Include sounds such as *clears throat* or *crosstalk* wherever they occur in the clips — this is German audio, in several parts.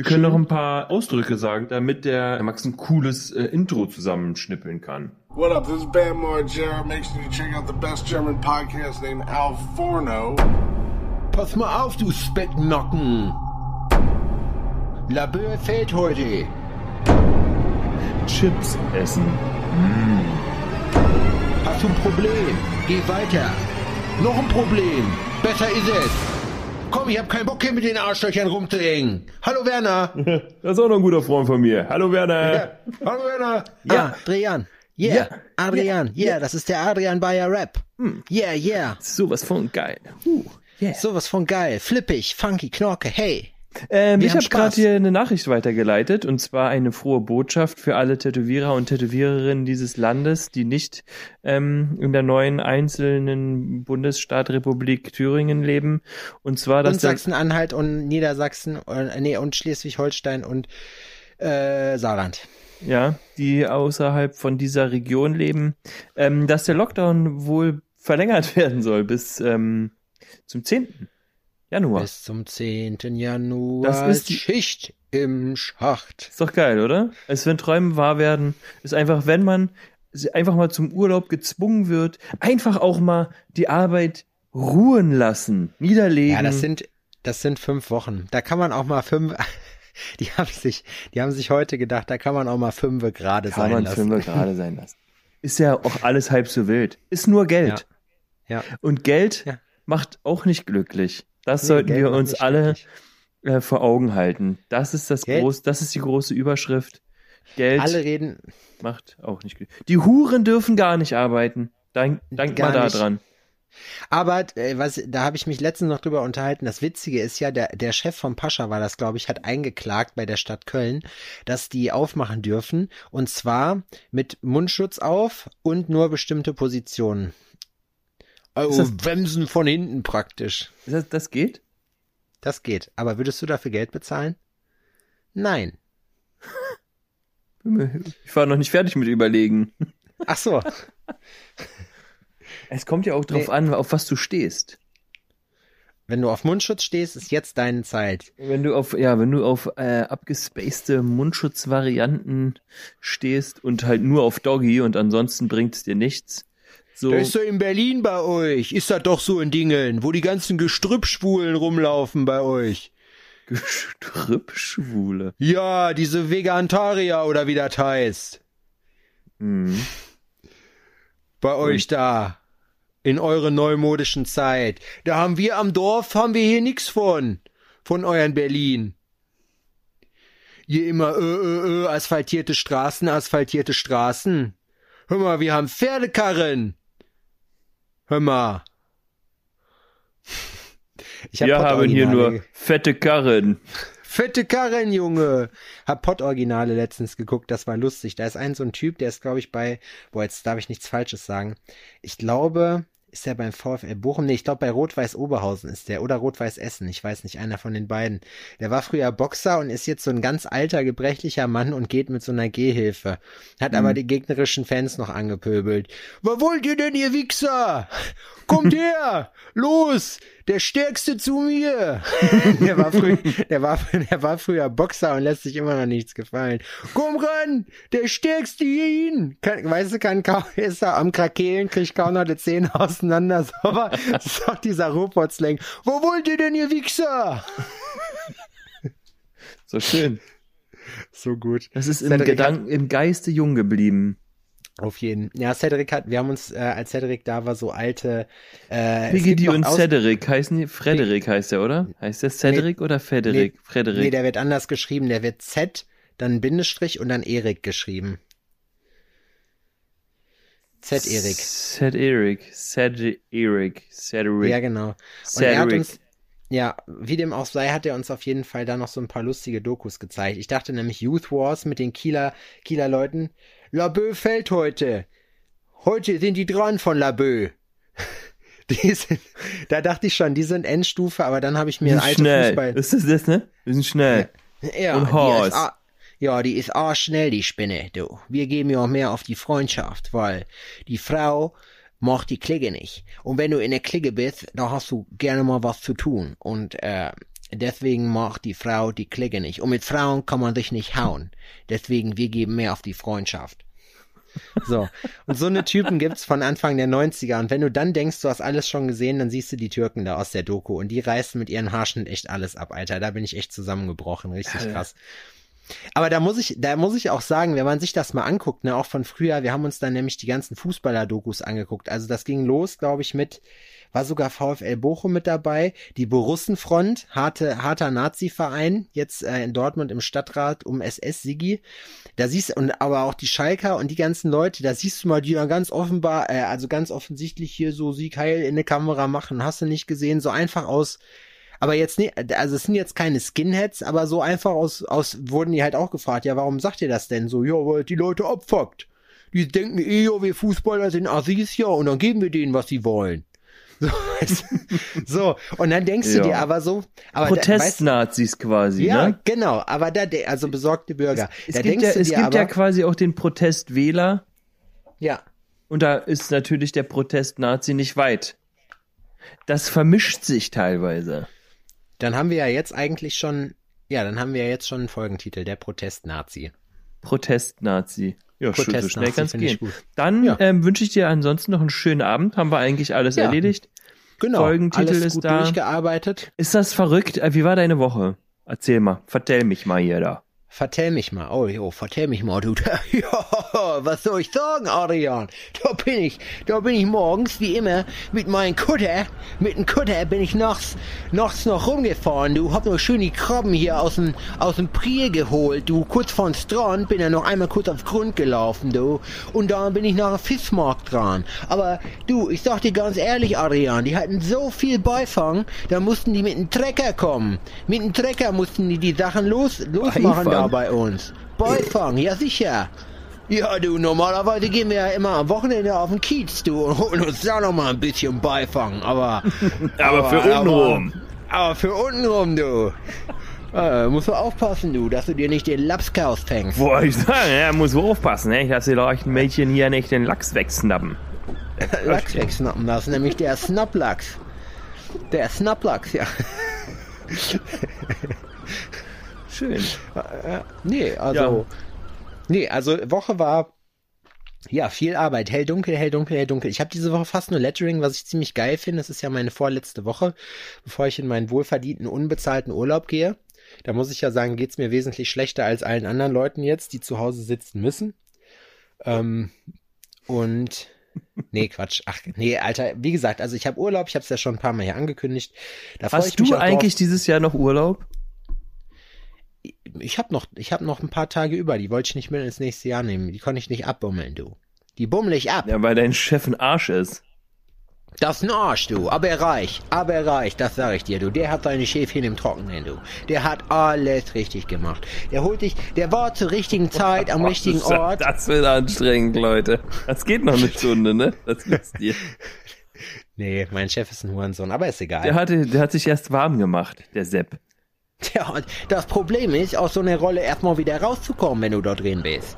Wir können noch ein paar Ausdrücke sagen, damit der Max ein cooles äh, Intro zusammenschnippeln kann. What up, this is Bam Jared. Make sure you check out the best German podcast named Al Forno. Pass mal auf, du Specknocken. Labeur fällt heute. Chips essen. Hast du ein Problem? Geh weiter. Noch ein Problem. Besser ist es. Komm, ich hab keinen Bock hier mit den Arschlöchern rumzuhängen. Hallo Werner. *laughs* Das ist auch noch ein guter Freund von mir. Hallo Werner. Ja. Hallo Werner. Ja, Adrian. Yeah, Ja. Adrian. Yeah, das ist der Adrian Bayer Rap. Yeah, yeah. Sowas von geil. Uh, yeah. Sowas von geil. Flippig, funky, knorke, hey. Ähm, ich habe gerade hier eine Nachricht weitergeleitet und zwar eine frohe Botschaft für alle Tätowierer und Tätowiererinnen dieses Landes, die nicht ähm, in der neuen einzelnen Bundesstaat Republik Thüringen leben. Und zwar, dass Und Sachsen-Anhalt und Niedersachsen, äh, nee, und Schleswig-Holstein und äh, Saarland. ja, die außerhalb von dieser Region leben, ähm, dass der Lockdown wohl verlängert *laughs* werden soll bis ähm, zum 10. Januar. Bis zum 10. Januar Das ist die- Schicht im Schacht. Ist doch geil, oder? Als wenn Träume wahr werden, ist einfach, wenn man einfach mal zum Urlaub gezwungen wird, einfach auch mal die Arbeit ruhen lassen, niederlegen. Ja, das sind, das sind fünf Wochen. Da kann man auch mal fünf, *laughs* die haben sich, die haben sich heute gedacht, da kann man auch mal fünf gerade kann sein man lassen. Filme gerade sein lassen. *laughs* Ist ja auch alles halb so wild. Ist nur Geld. Ja. Und Geld Ja. macht auch nicht glücklich. Das Nee, sollten Geld wir uns alle äh, vor Augen halten. Das ist das Geld- groß, das ist die große Überschrift. Geld Alle reden, macht auch nicht. Die Huren dürfen gar nicht arbeiten. Denk, denk Gar mal da dran. Aber äh, was, da habe ich mich letztens noch drüber unterhalten. Das Witzige ist ja, der, der Chef von Pascha war das, glaube ich, hat eingeklagt bei der Stadt Köln, dass die aufmachen dürfen. Und zwar mit Mundschutz auf und nur bestimmte Positionen. Also das- Bremsen von hinten praktisch. Das, das geht? Das geht. Aber würdest du dafür Geld bezahlen? Nein. Ich war noch nicht fertig mit überlegen. Ach so. *laughs* Es kommt ja auch drauf Nee. an, auf was du stehst. Wenn du auf Mundschutz stehst, ist jetzt deine Zeit. Wenn du auf, ja, wenn du auf äh, abgespacede Mundschutzvarianten stehst und halt nur auf Doggy und ansonsten bringt es dir nichts. So, Das ist doch in Berlin bei euch. Ist das doch so in Dingen, wo die ganzen Gestrüppschwulen rumlaufen bei euch. Gestrüppschwule. Ja, diese Vegantarier oder wie das heißt. Mhm. Bei euch da. In eurer neumodischen Zeit. Da haben wir am Dorf, haben wir hier nix von. Von euren Berlin. Ihr immer, äh, äh, äh, asphaltierte Straßen, asphaltierte Straßen. Hör mal, wir haben Pferdekarren. Hör mal. Ich Wir haben hier nur fette Karren. Fette Karren, Junge. Hab Pott-Originale letztens geguckt, das war lustig. Da ist ein so ein Typ, der ist, glaube ich, bei, boah, jetzt darf ich nichts Falsches sagen. Ich glaube, ist der beim VfL Bochum? Nee, ich glaube, bei Rot-Weiß Oberhausen ist der oder Rot-Weiß Essen. Ich weiß nicht, einer von den beiden. Der war früher Boxer und ist jetzt so ein ganz alter, gebrechlicher Mann und geht mit so einer Gehhilfe. Hat aber die gegnerischen Fans noch angepöbelt. Was wollt ihr denn, ihr Wichser? Kommt her! Los! Der Stärkste zu mir! *laughs* Der war, früh, der, war, der war früher Boxer und lässt sich immer noch nichts gefallen. Komm ran! Der Stärkste hin! kann, weißt du, kann kaum, *laughs* ist er am Krakelen, kriegt kaum noch die Zähne auseinander, *laughs* so, aber doch dieser Robotslang. Wo wollt ihr denn, ihr Wichser? So schön. So gut. Das ist im Cedric Gedanken, im Geiste jung geblieben. Auf jeden. Ja, Cedric hat, wir haben uns, äh, als Cedric da war, so alte, äh, Piggy und Aus- Cedric heißen die, Frederik heißt der, oder? Heißt der Cedric oder Frederik? Frederik. Nee, der wird anders geschrieben, der wird Z, dann Bindestrich und dann Erik geschrieben. Z Erik. Cedric. Cedric. Cedric. Ja, genau. Und er hat uns, ja, wie dem auch sei, hat er uns auf jeden Fall da noch so ein paar lustige Dokus gezeigt. Ich dachte nämlich Youth Wars mit den Kieler, Kieler Leuten. Labö fällt heute. Heute sind die dran von Labö. *laughs* Die sind, da dachte ich schon, die sind Endstufe, aber dann habe ich mir Wir sind alte schnell. Fußball. Ist das das, ne? Wir sind schnell. Ja, Und die Horst. Ja, die ist arschschnell, die Spinne, du. Wir geben ja auch mehr auf die Freundschaft, weil die Frau macht die Klicke nicht. Und wenn du in der Clique bist, da hast du gerne mal was zu tun. Und äh, Deswegen macht die Frau die Klicke nicht. Und mit Frauen kann man sich nicht hauen. Deswegen, wir geben mehr auf die Freundschaft. So. Und so eine Typen gibt's von Anfang der 90er. Und wenn du dann denkst, du hast alles schon gesehen, dann siehst du die Türken da aus der Doku. Und die reißen mit ihren Haarschnitt echt alles ab, Alter. Da bin ich echt zusammengebrochen. Richtig krass. Aber da muss ich, da muss ich auch sagen, wenn man sich das mal anguckt, ne, auch von früher, wir haben uns dann nämlich die ganzen Fußballer-Dokus angeguckt. Also das ging los, glaube ich, mit, war sogar VfL Bochum mit dabei, die Borussenfront, harte, harter Nazi-Verein, jetzt äh, in Dortmund im Stadtrat um SS Sigi. Da siehst und aber auch die Schalker und die ganzen Leute, da siehst du mal, die dann ganz offenbar, äh, also ganz offensichtlich hier so Sieg heil in eine Kamera machen, hast du nicht gesehen, so einfach aus aber jetzt nicht, also es sind jetzt keine Skinheads, aber so einfach aus, aus, wurden die halt auch gefragt, ja, warum sagt ihr das denn so? Ja, weil die Leute abfuckt. Die denken eh, ja, wir Fußballer sind Assis, ja, und dann geben wir denen, was sie wollen. *laughs* So, so, und dann denkst ja. du dir aber so, aber Protestnazis quasi, ja, ne? genau, aber da, also besorgte Bürger. Es, es gibt, ja, es gibt aber, ja quasi auch den Protestwähler. Ja. Und da ist natürlich der Protestnazi nicht weit. Das vermischt sich teilweise. Dann haben wir ja jetzt eigentlich schon, ja, dann haben wir ja jetzt schon einen Folgentitel, der Protestnazi. Protestnazi. Ja, Protest so schnell kann es gehen. Dann ja. ähm, wünsche ich dir ansonsten noch einen schönen Abend. Haben wir eigentlich alles ja. erledigt? Genau. Folgentitel alles ist gut da. durchgearbeitet. Ist das verrückt? Äh, wie war deine Woche? Erzähl mal. Vertell mich mal hier da. Vertell mich mal, oh jo, vertell mich mal, du. *laughs* ja, was soll ich sagen, Adrian? Da bin ich, da bin ich morgens, wie immer, mit meinem Kutter, mit dem Kutter bin ich nachts, nachts noch rumgefahren, du. Hab noch schön die Krabben hier aus dem, aus dem Priel geholt, du. Kurz vor dem Strand bin er noch einmal kurz auf Grund gelaufen, du. Und dann bin ich nach Fischmarkt dran. Aber, du, ich sag dir ganz ehrlich, Adrian, die hatten so viel Beifang, da mussten die mit dem Trecker kommen. Mit dem Trecker mussten die die Sachen los, losmachen. Beifang? Bei uns. Beifang, ja sicher. Ja, du, normalerweise gehen wir ja immer am Wochenende auf den Kiez, du, und holen uns da noch mal ein bisschen Beifang, aber... aber, *laughs* aber, für untenrum. Aber, aber für untenrum, du. Äh, musst du aufpassen, du, dass du dir nicht den Lapskaus fängst. Boah, ich sagen, ja, muss du aufpassen, ne? dass die leuchten Mädchen hier nicht den Lachs wegsnappen. *laughs* Lachs wegsnappen, das ist nämlich der Snapplachs. Der Snapplachs, ja. *laughs* Schön. Äh, nee, also. Ja. Nee, also Woche war ja, viel Arbeit. Hell, dunkel, hell, dunkel, hell, dunkel. Ich habe diese Woche fast nur Lettering, was ich ziemlich geil finde. Das ist ja meine vorletzte Woche, bevor ich in meinen wohlverdienten, unbezahlten Urlaub gehe. Da muss ich ja sagen, geht's mir wesentlich schlechter als allen anderen Leuten jetzt, die zu Hause sitzen müssen. Ähm, und nee, Quatsch. Ach, nee, Alter, wie gesagt, also ich habe Urlaub, ich habe es ja schon ein paar Mal hier angekündigt. Da Hast du eigentlich drauf. dieses Jahr noch Urlaub? Ich habe noch, ich habe noch ein paar Tage über, die wollte ich nicht mit ins nächste Jahr nehmen. Die konnte ich nicht abbummeln, du. Die bummel ich ab. Ja, weil dein Chef ein Arsch ist. Das ist ein Arsch, du. Aber reich. Aber reich, das sag ich dir, du. Der hat seine Schäfchen im Trockenen, du. Der hat alles richtig gemacht. Der holt dich, der war zur richtigen Zeit am *laughs* richtigen Ort. Das wird anstrengend, Leute. Das geht noch eine *laughs* Stunde, ne? Das wisst ihr. Nee, mein Chef ist ein Hurensohn, aber ist egal. Der, hatte, der hat sich erst warm gemacht, der Sepp. Ja, das Problem ist, aus so einer Rolle erstmal wieder rauszukommen, wenn du da drin bist.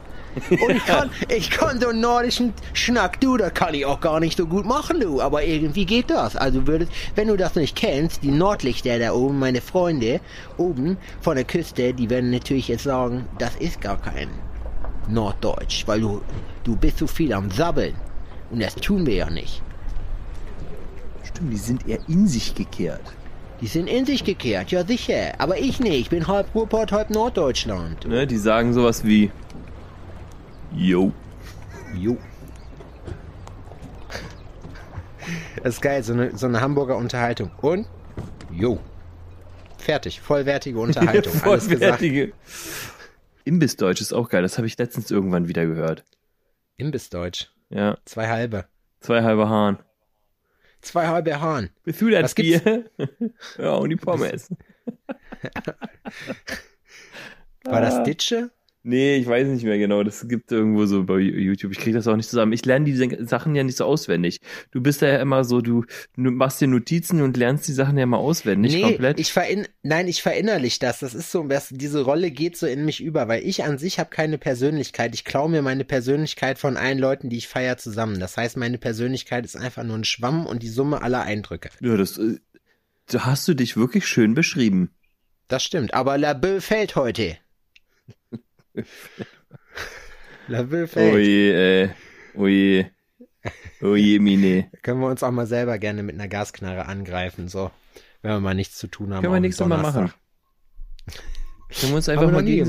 Und ich kann, ich kann so einen nordischen Schnack, du, das kann ich auch gar nicht so gut machen, du. Aber irgendwie geht das. Also würdest, wenn du das nicht kennst, die Nordlichter da oben, meine Freunde, oben von der Küste, die werden natürlich jetzt sagen, das ist gar kein Norddeutsch, weil du, du bist so viel am Sabbeln. Und das tun wir ja nicht. Stimmt, die sind eher in sich gekehrt. Die sind in sich gekehrt, ja sicher. Aber ich nicht. Ich bin halb Ruhrpott, halb Norddeutschland. Ne, die sagen sowas wie Jo. Jo. Das ist geil, so eine, so eine Hamburger Unterhaltung. Und? Jo. Fertig. Vollwertige *laughs* Unterhaltung. Vollwertige. Imbissdeutsch ist auch geil. Das habe ich letztens irgendwann wieder gehört. Imbissdeutsch? Ja. Zwei halbe. Zwei halbe Hahn. Zwei halbe Hahn. Bist du das Bier? *laughs* ja, und die Pommes. *laughs* War das Ditsche? Nee, ich weiß nicht mehr genau. Das gibt irgendwo so bei YouTube. Ich kriege das auch nicht zusammen. Ich lerne die Sachen ja nicht so auswendig. Du bist ja immer so, du, machst dir Notizen und lernst die Sachen ja mal auswendig nee, komplett. Ich verin Nein, ich verinnerlich das. Das ist so, diese Rolle geht so in mich über, weil ich an sich habe keine Persönlichkeit. Ich klaue mir meine Persönlichkeit von allen Leuten, die ich feier, zusammen. Das heißt, meine Persönlichkeit ist einfach nur ein Schwamm und die Summe aller Eindrücke. Ja, das, da äh, hast du dich wirklich schön beschrieben. Das stimmt, aber Labö fällt heute. Fällt. Oje, äh, oje. Oje, Mine. Können wir uns auch mal selber gerne mit einer Gasknarre angreifen, so. Wenn wir mal nichts zu tun haben. Können wir nächstes Mal machen. Können wir uns einfach wir mal gegen,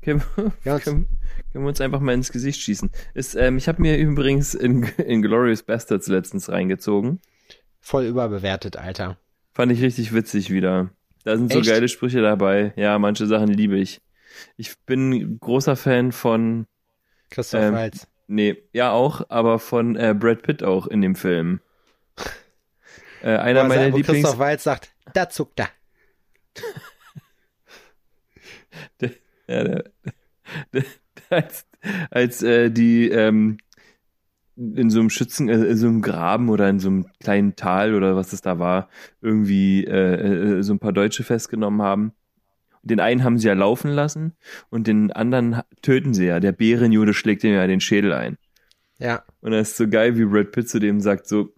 können, wir- Ja, uns- können, können wir uns einfach mal ins Gesicht schießen. Ist, ähm, ich habe mir übrigens in, in Glorious Bastards letztens reingezogen. Voll überbewertet, Alter. Fand ich richtig witzig wieder. Da sind so Echt? geile Sprüche dabei. Ja, manche Sachen liebe ich. Ich bin großer Fan von, Christoph Ähm, Waltz. nee, ja auch, aber von äh, Brad Pitt auch in dem Film. *laughs* Äh, einer Wo er meiner sagt- wo Lieblings... Christoph Waltz sagt, da zuckt er. *laughs* Ja, *laughs* der, der, als als äh, die ähm, in so einem Schützen, äh, in so einem Graben oder in so einem kleinen Tal oder was es da war, irgendwie äh, äh, so ein paar Deutsche festgenommen haben. Den einen haben sie ja laufen lassen und den anderen töten sie ja. Der Bärenjude schlägt ihm ja den Schädel ein. Ja. Und das ist so geil, wie Brad Pitt zu dem sagt, so,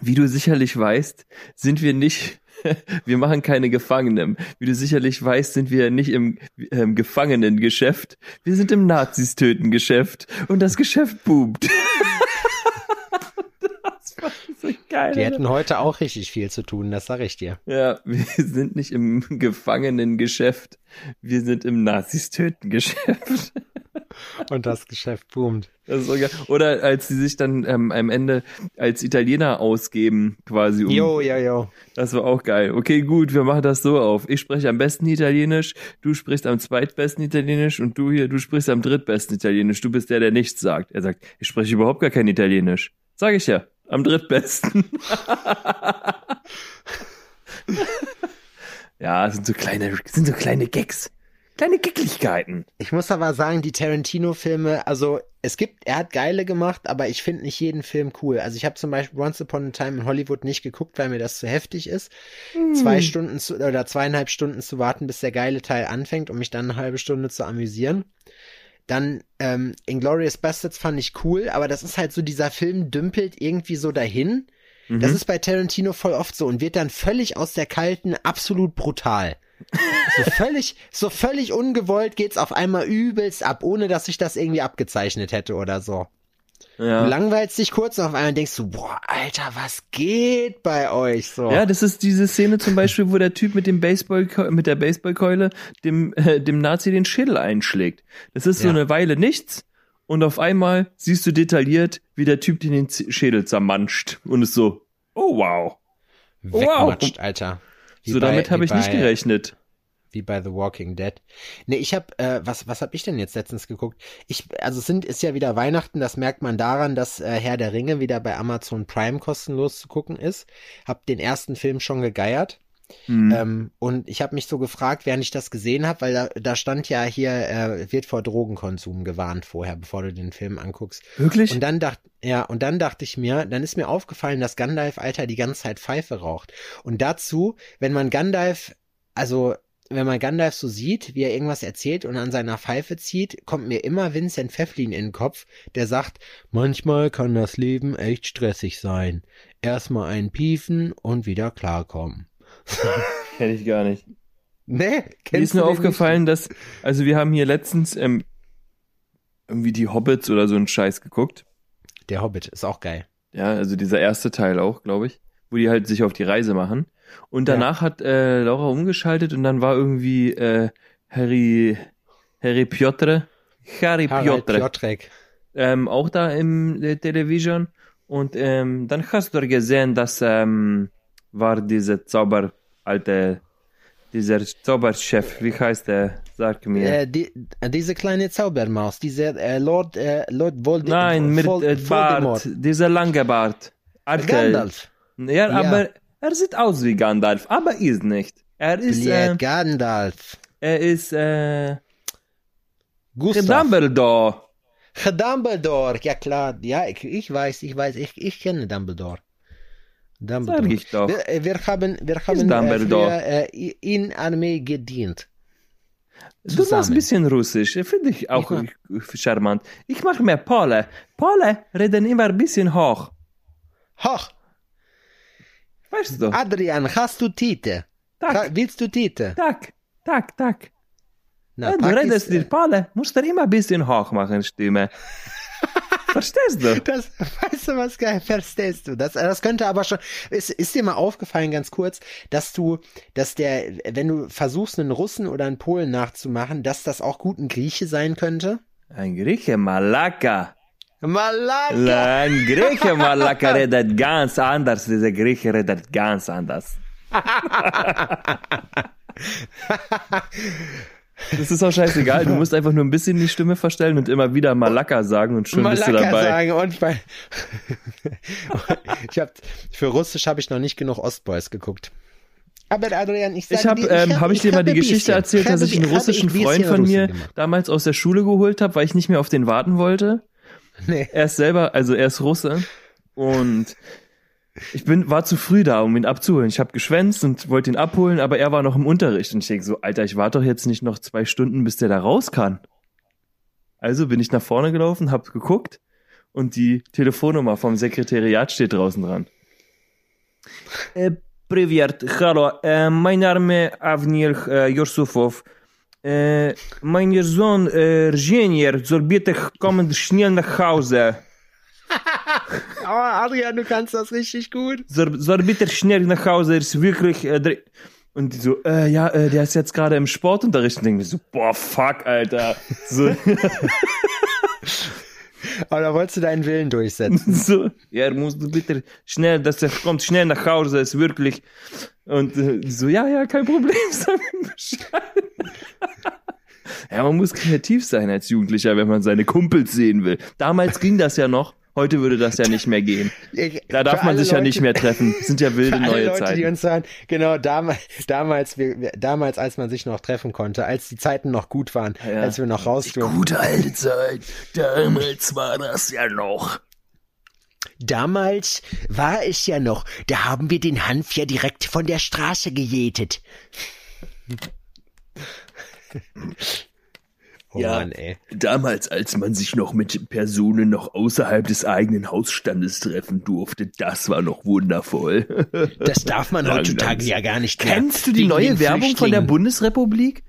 wie du sicherlich weißt, sind wir nicht, *laughs* wir machen keine Gefangenen. Wie du sicherlich weißt, sind wir nicht im ähm, Gefangenengeschäft. Wir sind im Nazis-Töten-Geschäft. Und das Geschäft boomt. *laughs* das war so geil. Die hätten heute auch richtig viel zu tun, das sag ich dir. Ja, *laughs* wir sind nicht im Gefangenengeschäft. Wir sind im Nazis-Töten-Geschäft. *laughs* Und das Geschäft boomt. Das ist so geil. Oder als sie sich dann ähm, am Ende als Italiener ausgeben, quasi. Um, Jo, jo, jo. Das war auch geil. Okay, gut, wir machen das so auf. Ich spreche am besten Italienisch, du sprichst am zweitbesten Italienisch und du hier, du sprichst am drittbesten Italienisch. Du bist der, der nichts sagt. Er sagt, ich spreche überhaupt gar kein Italienisch. Sag ich ja, am drittbesten. ja, sind so kleine, sind so kleine Gags. Kleine Gicklichkeiten. Ich muss aber sagen, die Tarantino-Filme, also es gibt, er hat geile gemacht, aber ich finde nicht jeden Film cool. Also ich habe zum Beispiel Once Upon a Time in Hollywood nicht geguckt, weil mir das zu heftig ist. Zwei Stunden zu, oder zweieinhalb Stunden zu warten, bis der geile Teil anfängt, um mich dann eine halbe Stunde zu amüsieren. Dann ähm, Inglourious Bastards fand ich cool, aber das ist halt so, dieser Film dümpelt irgendwie so dahin. Das ist bei Tarantino voll oft so und wird dann völlig aus der kalten absolut brutal. So *laughs* völlig, so völlig ungewollt geht's auf einmal übelst ab, ohne dass ich das irgendwie abgezeichnet hätte oder so. Ja. Du langweilst dich kurz und auf einmal denkst du, boah, Alter, was geht bei euch so? Ja, das ist diese Szene zum Beispiel, wo der Typ mit dem Baseball mit der Baseballkeule dem äh, dem Nazi den Schädel einschlägt. Das ist so Ja. eine Weile nichts und auf einmal siehst du detailliert, wie der Typ den, Schädel zermanscht und ist so, oh wow. Wegmatscht, Alter. Wie so bei- damit habe ich nicht bei- gerechnet. Wie bei The Walking Dead. Nee, ich hab, äh, was, was hab ich denn jetzt letztens geguckt? Ich, also sind, ist ja wieder Weihnachten, das merkt man daran, dass äh, Herr der Ringe wieder bei Amazon Prime kostenlos zu gucken ist. Hab den ersten Film schon gegeiert. Hm. Ähm, und ich habe mich so gefragt, während ich das gesehen habe, weil da, da stand ja hier, äh, wird vor Drogenkonsum gewarnt vorher, bevor du den Film anguckst. Wirklich? Und dann dachte, ja, und dann dachte ich mir, dann ist mir aufgefallen, dass Gandalf, Alter, die ganze Zeit Pfeife raucht. Und dazu, wenn man Gandalf, also, wenn man Gandalf so sieht, wie er irgendwas erzählt und an seiner Pfeife zieht, kommt mir immer Vincent Pfefflin in den Kopf, der sagt, manchmal kann das Leben echt stressig sein. Erstmal einen piefen und wieder klarkommen. *laughs* Kenn ich gar nicht. Nee, Mir kennst ist nur aufgefallen, dass, also wir haben hier letztens ähm, irgendwie die Hobbits oder so einen Scheiß geguckt. nicht? Der Hobbit ist auch geil. Ja, also dieser erste Teil auch, glaube ich, wo die halt sich auf die Reise machen. Und Ja. danach hat äh, Laura umgeschaltet und dann war irgendwie äh, Harry Harry Piotr, Harry Piotr, Piotrek. ähm, auch da im äh, Television. Und ähm, dann hast du gesehen, dass ähm, war dieser Zauber, alte, dieser Zauberchef, wie heißt der? Sag mir. Äh, die, diese kleine Zaubermaus, dieser äh, Lord, äh, Lord Vold Nein, mit Vol- äh, Voldemort. Bart, dieser lange Bart. Alte- Gandalf. Ja, Ja. aber er sieht aus wie Gandalf, aber ist nicht. Er ist, äh, Gandalf. er ist, äh, Gustav. Dumbledore. Dumbledore, ja klar. Ja, ich, ich weiß, ich weiß, ich, ich kenne Dumbledore. Dumbledore. Sag ich doch. Wir, äh, wir haben, wir haben äh, früher, äh, in Armee gedient. Du machst Zusammen. ein bisschen Russisch, finde ich auch Ich charmant. Ich mache mehr Pole. Pole reden immer ein bisschen hoch. Hoch, Weißt du? Adrian, hast du Tite? tak, Willst du Tete? tak, tak, tak. Na, Ja, du redest dir Pole, musst du immer ein bisschen hoch machen, Stimme. *laughs* Verstehst du? Das, weißt du was geil, verstehst du? Das, das könnte aber schon, ist, ist dir mal aufgefallen, ganz kurz, dass du, dass der, wenn du versuchst, einen Russen oder einen Polen nachzumachen, dass das auch gut ein Grieche sein könnte? Ein Grieche, Malaka. Malaka! Ein Grieche, Malaka redet ganz anders. Dieser Grieche redet ganz anders. *laughs* Das ist auch scheißegal. Du musst einfach nur ein bisschen die Stimme verstellen und immer wieder Malaka sagen und schon bist du Malaka dabei. sagen und bei, *laughs* ich hab, für Russisch habe ich noch nicht genug Ostboys geguckt. Aber Adrian, ich sage Ich habe, dir, ähm, habe ich dir mal die Geschichte erzählt, dass ich einen russischen Freund von mir damals aus der Schule geholt habe, weil ich nicht mehr auf den warten wollte. Nee. *laughs* Er ist selber, also er ist Russe und ich bin, war zu früh da, um ihn abzuholen. Ich habe geschwänzt und wollte ihn abholen, aber er war noch im Unterricht und ich denke so, Alter, ich warte doch jetzt nicht noch zwei Stunden, bis der da raus kann. Also bin ich nach vorne gelaufen, hab geguckt und die Telefonnummer vom Sekretariat steht draußen dran. Äh, Привет, hallo, äh, mein Name Avnil äh, Yusufov. Äh, mein Sohn äh, Genier soll bitte kommen schnell nach Hause. Aber *laughs* Adrian, du kannst das richtig gut. Soll, bitte schnell nach Hause, ist wirklich... Äh, dr- und die so, äh, ja, äh, der ist jetzt gerade im Sportunterricht und denken wir so, boah, fuck, Alter. *laughs* So, Aber da wolltest du deinen Willen durchsetzen. *laughs* so, ja, er muss bitte schnell, dass er kommt schnell nach Hause, ist wirklich. Und äh, so, ja, ja, kein Problem, *laughs* sag mir Bescheid. ja, man muss kreativ sein als Jugendlicher, wenn man seine Kumpels sehen will. Damals ging das ja noch, heute würde das ja nicht mehr gehen. Da darf man sich ja Leute- nicht mehr treffen. Das *laughs* sind ja wilde Für alle neue Leute, die Zeiten. uns hören, genau, damals, damals, wir, damals, als man sich noch treffen konnte, als die Zeiten noch gut waren, Ja. als wir noch raus durften. Gute alte Zeit. Damals war das ja noch. Damals war es ja noch, da haben wir den Hanf ja direkt von der Straße gejätet. *laughs* Oh Ja. Mann, ey. Damals, als man sich noch mit Personen noch außerhalb des eigenen Hausstandes treffen durfte, das war noch wundervoll. Das darf man *laughs* heutzutage ja gar nicht mehr. Kennst du die Wegen neue Werbung von der. Bundesrepublik?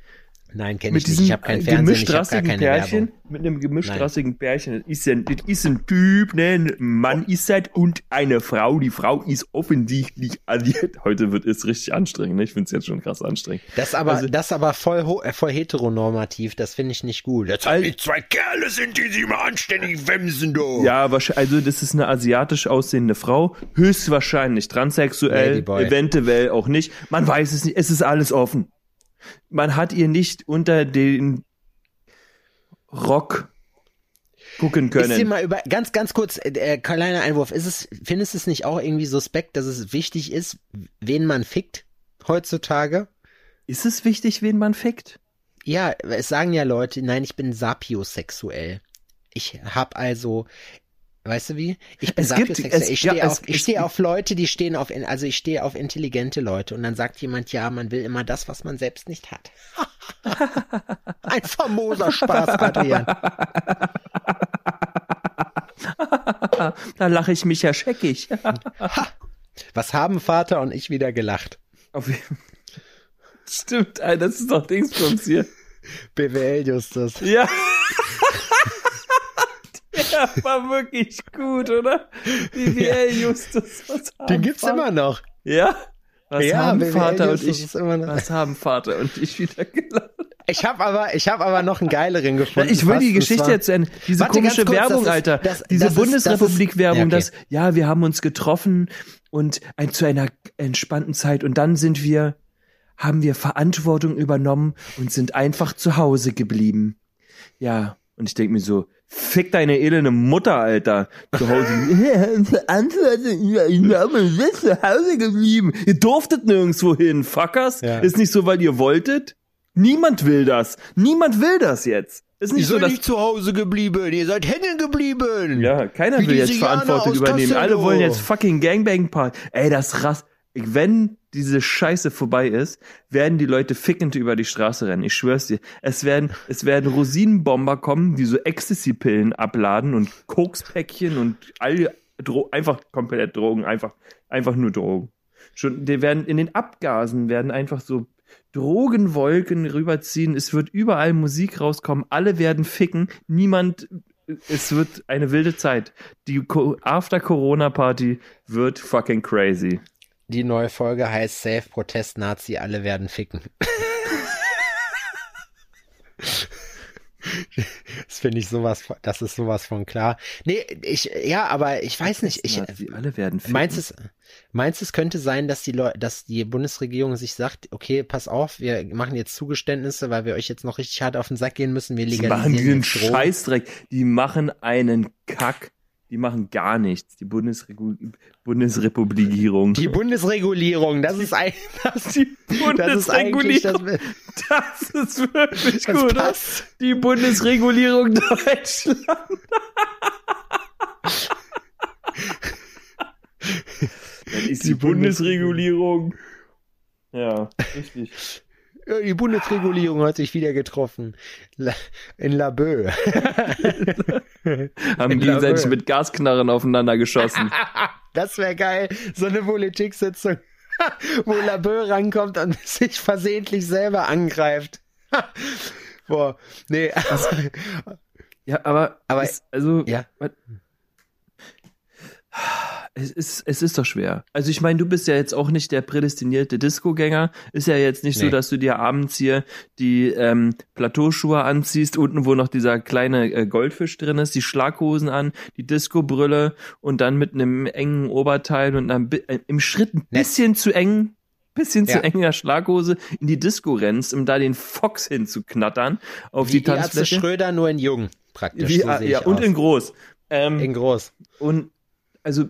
Nein, kenne ich nicht. Ich habe kein äh, Fernsehen, ich habe gar gemischtrassigen keine Pärchen, Werbung. mit einem gemischtrassigen Pärchen. Das ist ein, das ist ein Typ, ne, ein Mann ist das und eine Frau. Die Frau ist offensichtlich addiert. *laughs* Heute wird es richtig anstrengend, ne? Ich finde es jetzt schon krass anstrengend. Das aber, Also- das aber voll, äh, voll heteronormativ, das finde ich nicht gut. Das Al- Zwei Kerle sind, die sich mal anständig wemsen, du. Ja, wahrscheinlich, also das ist eine asiatisch aussehende Frau, höchstwahrscheinlich transsexuell, eventuell auch nicht. Man weiß es nicht, es ist alles offen. Man hat ihr nicht unter den Rock gucken Ist dir können. mal über, ganz, ganz kurz, äh, kleiner Einwurf, ist es, findest du es nicht auch irgendwie suspekt, dass es wichtig ist, wen man fickt heutzutage? Ist es wichtig, wen man fickt? Ja, es sagen ja Leute, nein, ich bin sapiosexuell. Ich hab also, weißt du wie? Ich bin Es gibt- sapiosexuell. es- ich ja, stehe es- auf, ich stehe auf Leute, die stehen auf, also ich stehe auf intelligente Leute und dann sagt jemand, ja, man will immer das, was man selbst nicht hat. *laughs* Ein famoser Spaß, Adrian. *laughs* da lache ich mich ja scheckig. Was haben Vater und ich wieder gelacht? Stimmt, das ist doch Dingsbums hier. BWL Justus. Ja. *laughs* *laughs* Der war wirklich gut, oder? BWL *laughs* Justus. Was haben *laughs* Den gibt's Vater- immer noch. Ja? Was Ja, haben BWL Vater und Justus ich? ist immer noch- Was haben Vater und ich wieder gelacht? Ich habe aber, ich habe aber noch einen geileren gefunden. Ich will die und Geschichte jetzt zu Ende. Diese Warte, komische kurz, Werbung, ist- Alter. das- Diese das ist- Bundesrepublik-Werbung, das ist- das, ja, wir haben uns getroffen und ein, zu einer entspannten Zeit und dann sind wir, haben wir Verantwortung übernommen und sind einfach zu Hause geblieben. Ja, und ich denk mir so, fick deine elende Mutter, Alter. Zu Hause. *laughs* *laughs* Verantwortung übernommen sind zu Hause geblieben. Ihr durftet nirgendwo hin, Fuckers. Ja. Ist nicht so, weil ihr wolltet. Niemand will das. Niemand will das jetzt. Ist Ihr nicht so, seid dass nicht zu Hause geblieben, ihr seid hängen geblieben. ja, keiner Wie will jetzt Verantwortung übernehmen. Alle wollen jetzt fucking Gangbang Party. Ey, das rass. Wenn diese Scheiße vorbei ist, werden die Leute fickend über die Straße rennen. Ich schwör's dir. Es werden, es werden Rosinenbomber kommen, die so Ecstasy-Pillen abladen und Kokspäckchen und all, Dro einfach komplett Drogen, einfach, einfach nur Drogen. schon, die werden in den Abgasen werden einfach so Drogenwolken rüberziehen. Es wird überall Musik rauskommen. Alle werden ficken. Niemand. Es wird eine wilde Zeit. Die Co After Corona Party wird fucking crazy. Die neue Folge heißt Safe Protest Nazi, alle werden ficken. Das finde ich sowas, von- das ist sowas von klar. Nee, ich, ja, aber ich weiß nicht, ich, alle werden ficken. Meinst es, meinst es könnte sein, dass die Leute, dass die Bundesregierung sich sagt, okay, pass auf, wir machen jetzt Zugeständnisse, weil wir euch jetzt noch richtig hart auf den Sack gehen müssen, wir Die legalisieren machen den jetzt Drogen. Scheißdreck. Die machen einen Kack. Die machen gar nichts. Die Bundesregu Bundesrepublikierung. Die Bundesregulierung, das ist ein, das, Die das ist eigentlich das, Bundesregulierung. Das ist wirklich das gut. passt. Die Bundesregulierung *laughs* Deutschland. Das ist die, Die Bundesregulierung. Ja, richtig. Die Bundesregulierung hat sich wieder getroffen. La, in Laboe. *laughs* *laughs* Haben In gegenseitig mit Gasknarren aufeinander geschossen. *laughs* Das wäre geil. So eine Politiksitzung, *laughs* wo Laboe rankommt und sich versehentlich selber angreift. Boah, nee. Ja, aber, Aber- es, also, Ja. was- es ist, es ist doch schwer. Also ich meine, du bist ja jetzt auch nicht der prädestinierte Disco-Gänger. Ist ja jetzt nicht so, Nee. dass du dir abends hier die ähm, Plateauschuhe anziehst, unten wo noch dieser kleine äh, Goldfisch drin ist, die Schlaghosen an, die Disco-Brille und dann mit einem engen Oberteil und einem, äh, im Schritt ein bisschen zu eng, bisschen Ja. zu enger Schlaghose in die Disco rennst, um da den Fox hinzuknattern auf Wie die Tanzfläche. Schröder nur in jung, praktisch. Wie, so sehe ja, und aus. in groß. Ähm, in groß. und also,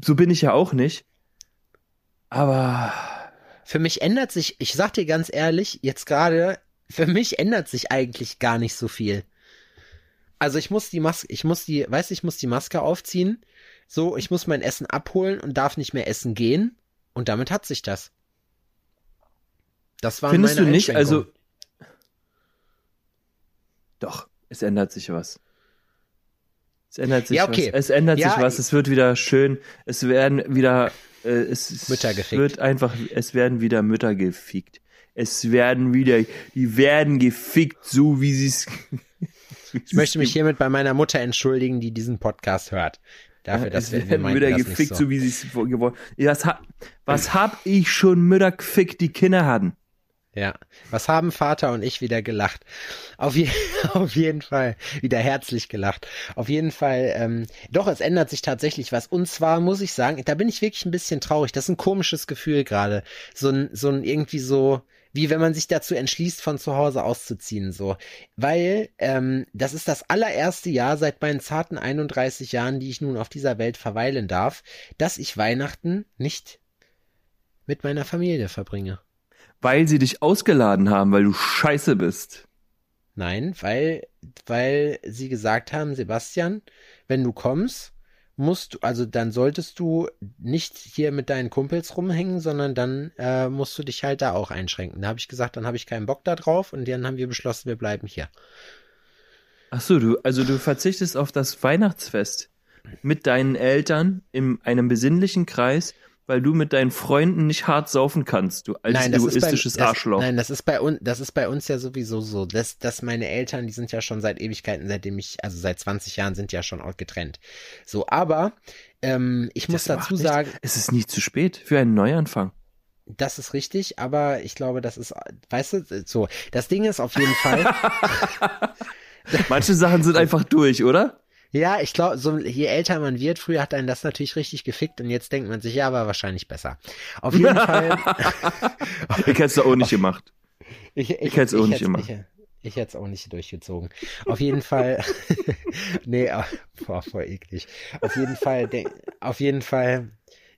so bin ich ja auch nicht. Aber Für mich ändert sich, ich sag dir ganz ehrlich, jetzt gerade, für mich ändert sich eigentlich gar nicht so viel. Also ich muss die Maske, ich muss die, weiß ich muss die Maske aufziehen. So, ich muss mein Essen abholen und darf nicht mehr essen gehen. Und damit hat sich das. Das war findest du nicht? Also, doch, es ändert sich was. Es ändert sich Ja, okay. was. Es ändert Ja, sich was. Es wird wieder schön. Es werden wieder, äh, es Mütter gefickt. wird einfach, es werden wieder Mütter gefickt. Es werden wieder, die werden gefickt, so wie sie es. *laughs* Ich möchte mich hiermit bei meiner Mutter entschuldigen, die diesen Podcast hört. Dafür, dass es wir, wir werden meinten Mütter das gefickt, so. so. wie sie es gewollt. Was, ha was hab ich schon Mütter gefickt, die Kinder hatten? Ja. Was haben Vater und ich wieder gelacht? Auf, je *laughs* auf jeden Fall. Wieder herzlich gelacht. Auf jeden Fall, ähm, doch, es ändert sich tatsächlich was. Und zwar muss ich sagen, da bin ich wirklich ein bisschen traurig. Das ist ein komisches Gefühl gerade. So ein, so ein irgendwie so, wie wenn man sich dazu entschließt, von zu Hause auszuziehen, so. Weil, ähm, das ist das allererste Jahr seit meinen zarten 31 Jahren, die ich nun auf dieser Welt verweilen darf, dass ich Weihnachten nicht mit meiner Familie verbringe. Weil sie dich ausgeladen haben, weil du scheiße bist. Nein, weil, weil sie gesagt haben, Sebastian, wenn du kommst, musst du, also dann solltest du nicht hier mit deinen Kumpels rumhängen, sondern dann äh, musst du dich halt da auch einschränken. Da habe ich gesagt, dann habe ich keinen Bock da drauf und dann haben wir beschlossen, wir bleiben hier. Ach so, du, also du verzichtest auf das Weihnachtsfest mit deinen Eltern in einem besinnlichen Kreis, weil du mit deinen Freunden nicht hart saufen kannst, du als egoistisches das, Arschloch. Nein, das ist bei uns, das ist bei uns ja sowieso so, dass, dass meine Eltern, die sind ja schon seit Ewigkeiten, seitdem ich, also seit 20 Jahren sind ja schon auch getrennt. So, aber ähm, ich muss Das dazu macht sagen, es ist nie zu spät für einen Neuanfang. Das ist richtig, aber ich glaube, das ist, weißt du, so. Das Ding ist auf jeden Fall, *laughs* Manche Sachen sind einfach durch, oder? Ja, ich glaube, so, je älter man wird, früher hat einen das natürlich richtig gefickt und jetzt denkt man sich, ja, aber wahrscheinlich besser. Auf jeden *laughs* Fall. Ich hätte es auch nicht gemacht. Ich, Ich hätt's auch nicht gemacht. Ich, ich hätte es auch nicht durchgezogen. Auf jeden Fall. *laughs* nee, ah, boah, voll eklig. Auf jeden Fall, auf jeden Fall.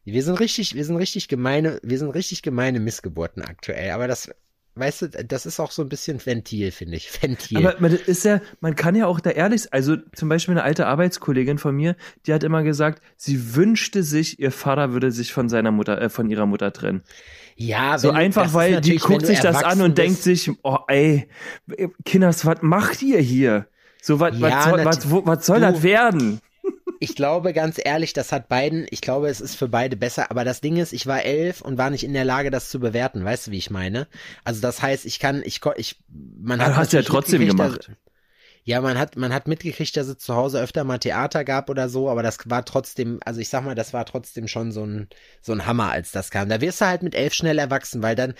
Wir sind richtig, wir sind richtig gemeine, wir sind richtig gemeine Missgeburten aktuell. Aber das, weißt du, das ist auch so ein bisschen Ventil, finde ich. *laughs* Ventil. Aber man ist ja, man kann ja auch da ehrlich sein. Also zum Beispiel eine alte Arbeitskollegin von mir, die hat immer gesagt, sie wünschte sich, ihr Vater würde sich von seiner Mutter, äh, von ihrer Mutter trennen. ja, So wenn- einfach, weil die wenn guckt sich das an und denkt bist. sich, oh ey, Kinders, was macht ihr hier? So, was, Ja, was, was, wo- was soll du- das werden? Ich glaube ganz ehrlich, das hat beiden, ich glaube, es ist für beide besser, aber das Ding ist, ich war elf und war nicht in der Lage, das zu bewerten, weißt du, wie ich meine? Also das heißt, ich kann, ich, ich man hat. Du hast ja trotzdem gemacht. Dass, ja, man hat, man hat mitgekriegt, dass es zu Hause öfter mal Theater gab oder so, aber das war trotzdem, also ich sag mal, das war trotzdem schon so ein, so ein Hammer, als das kam. Da wirst du halt mit elf schnell erwachsen, weil dann,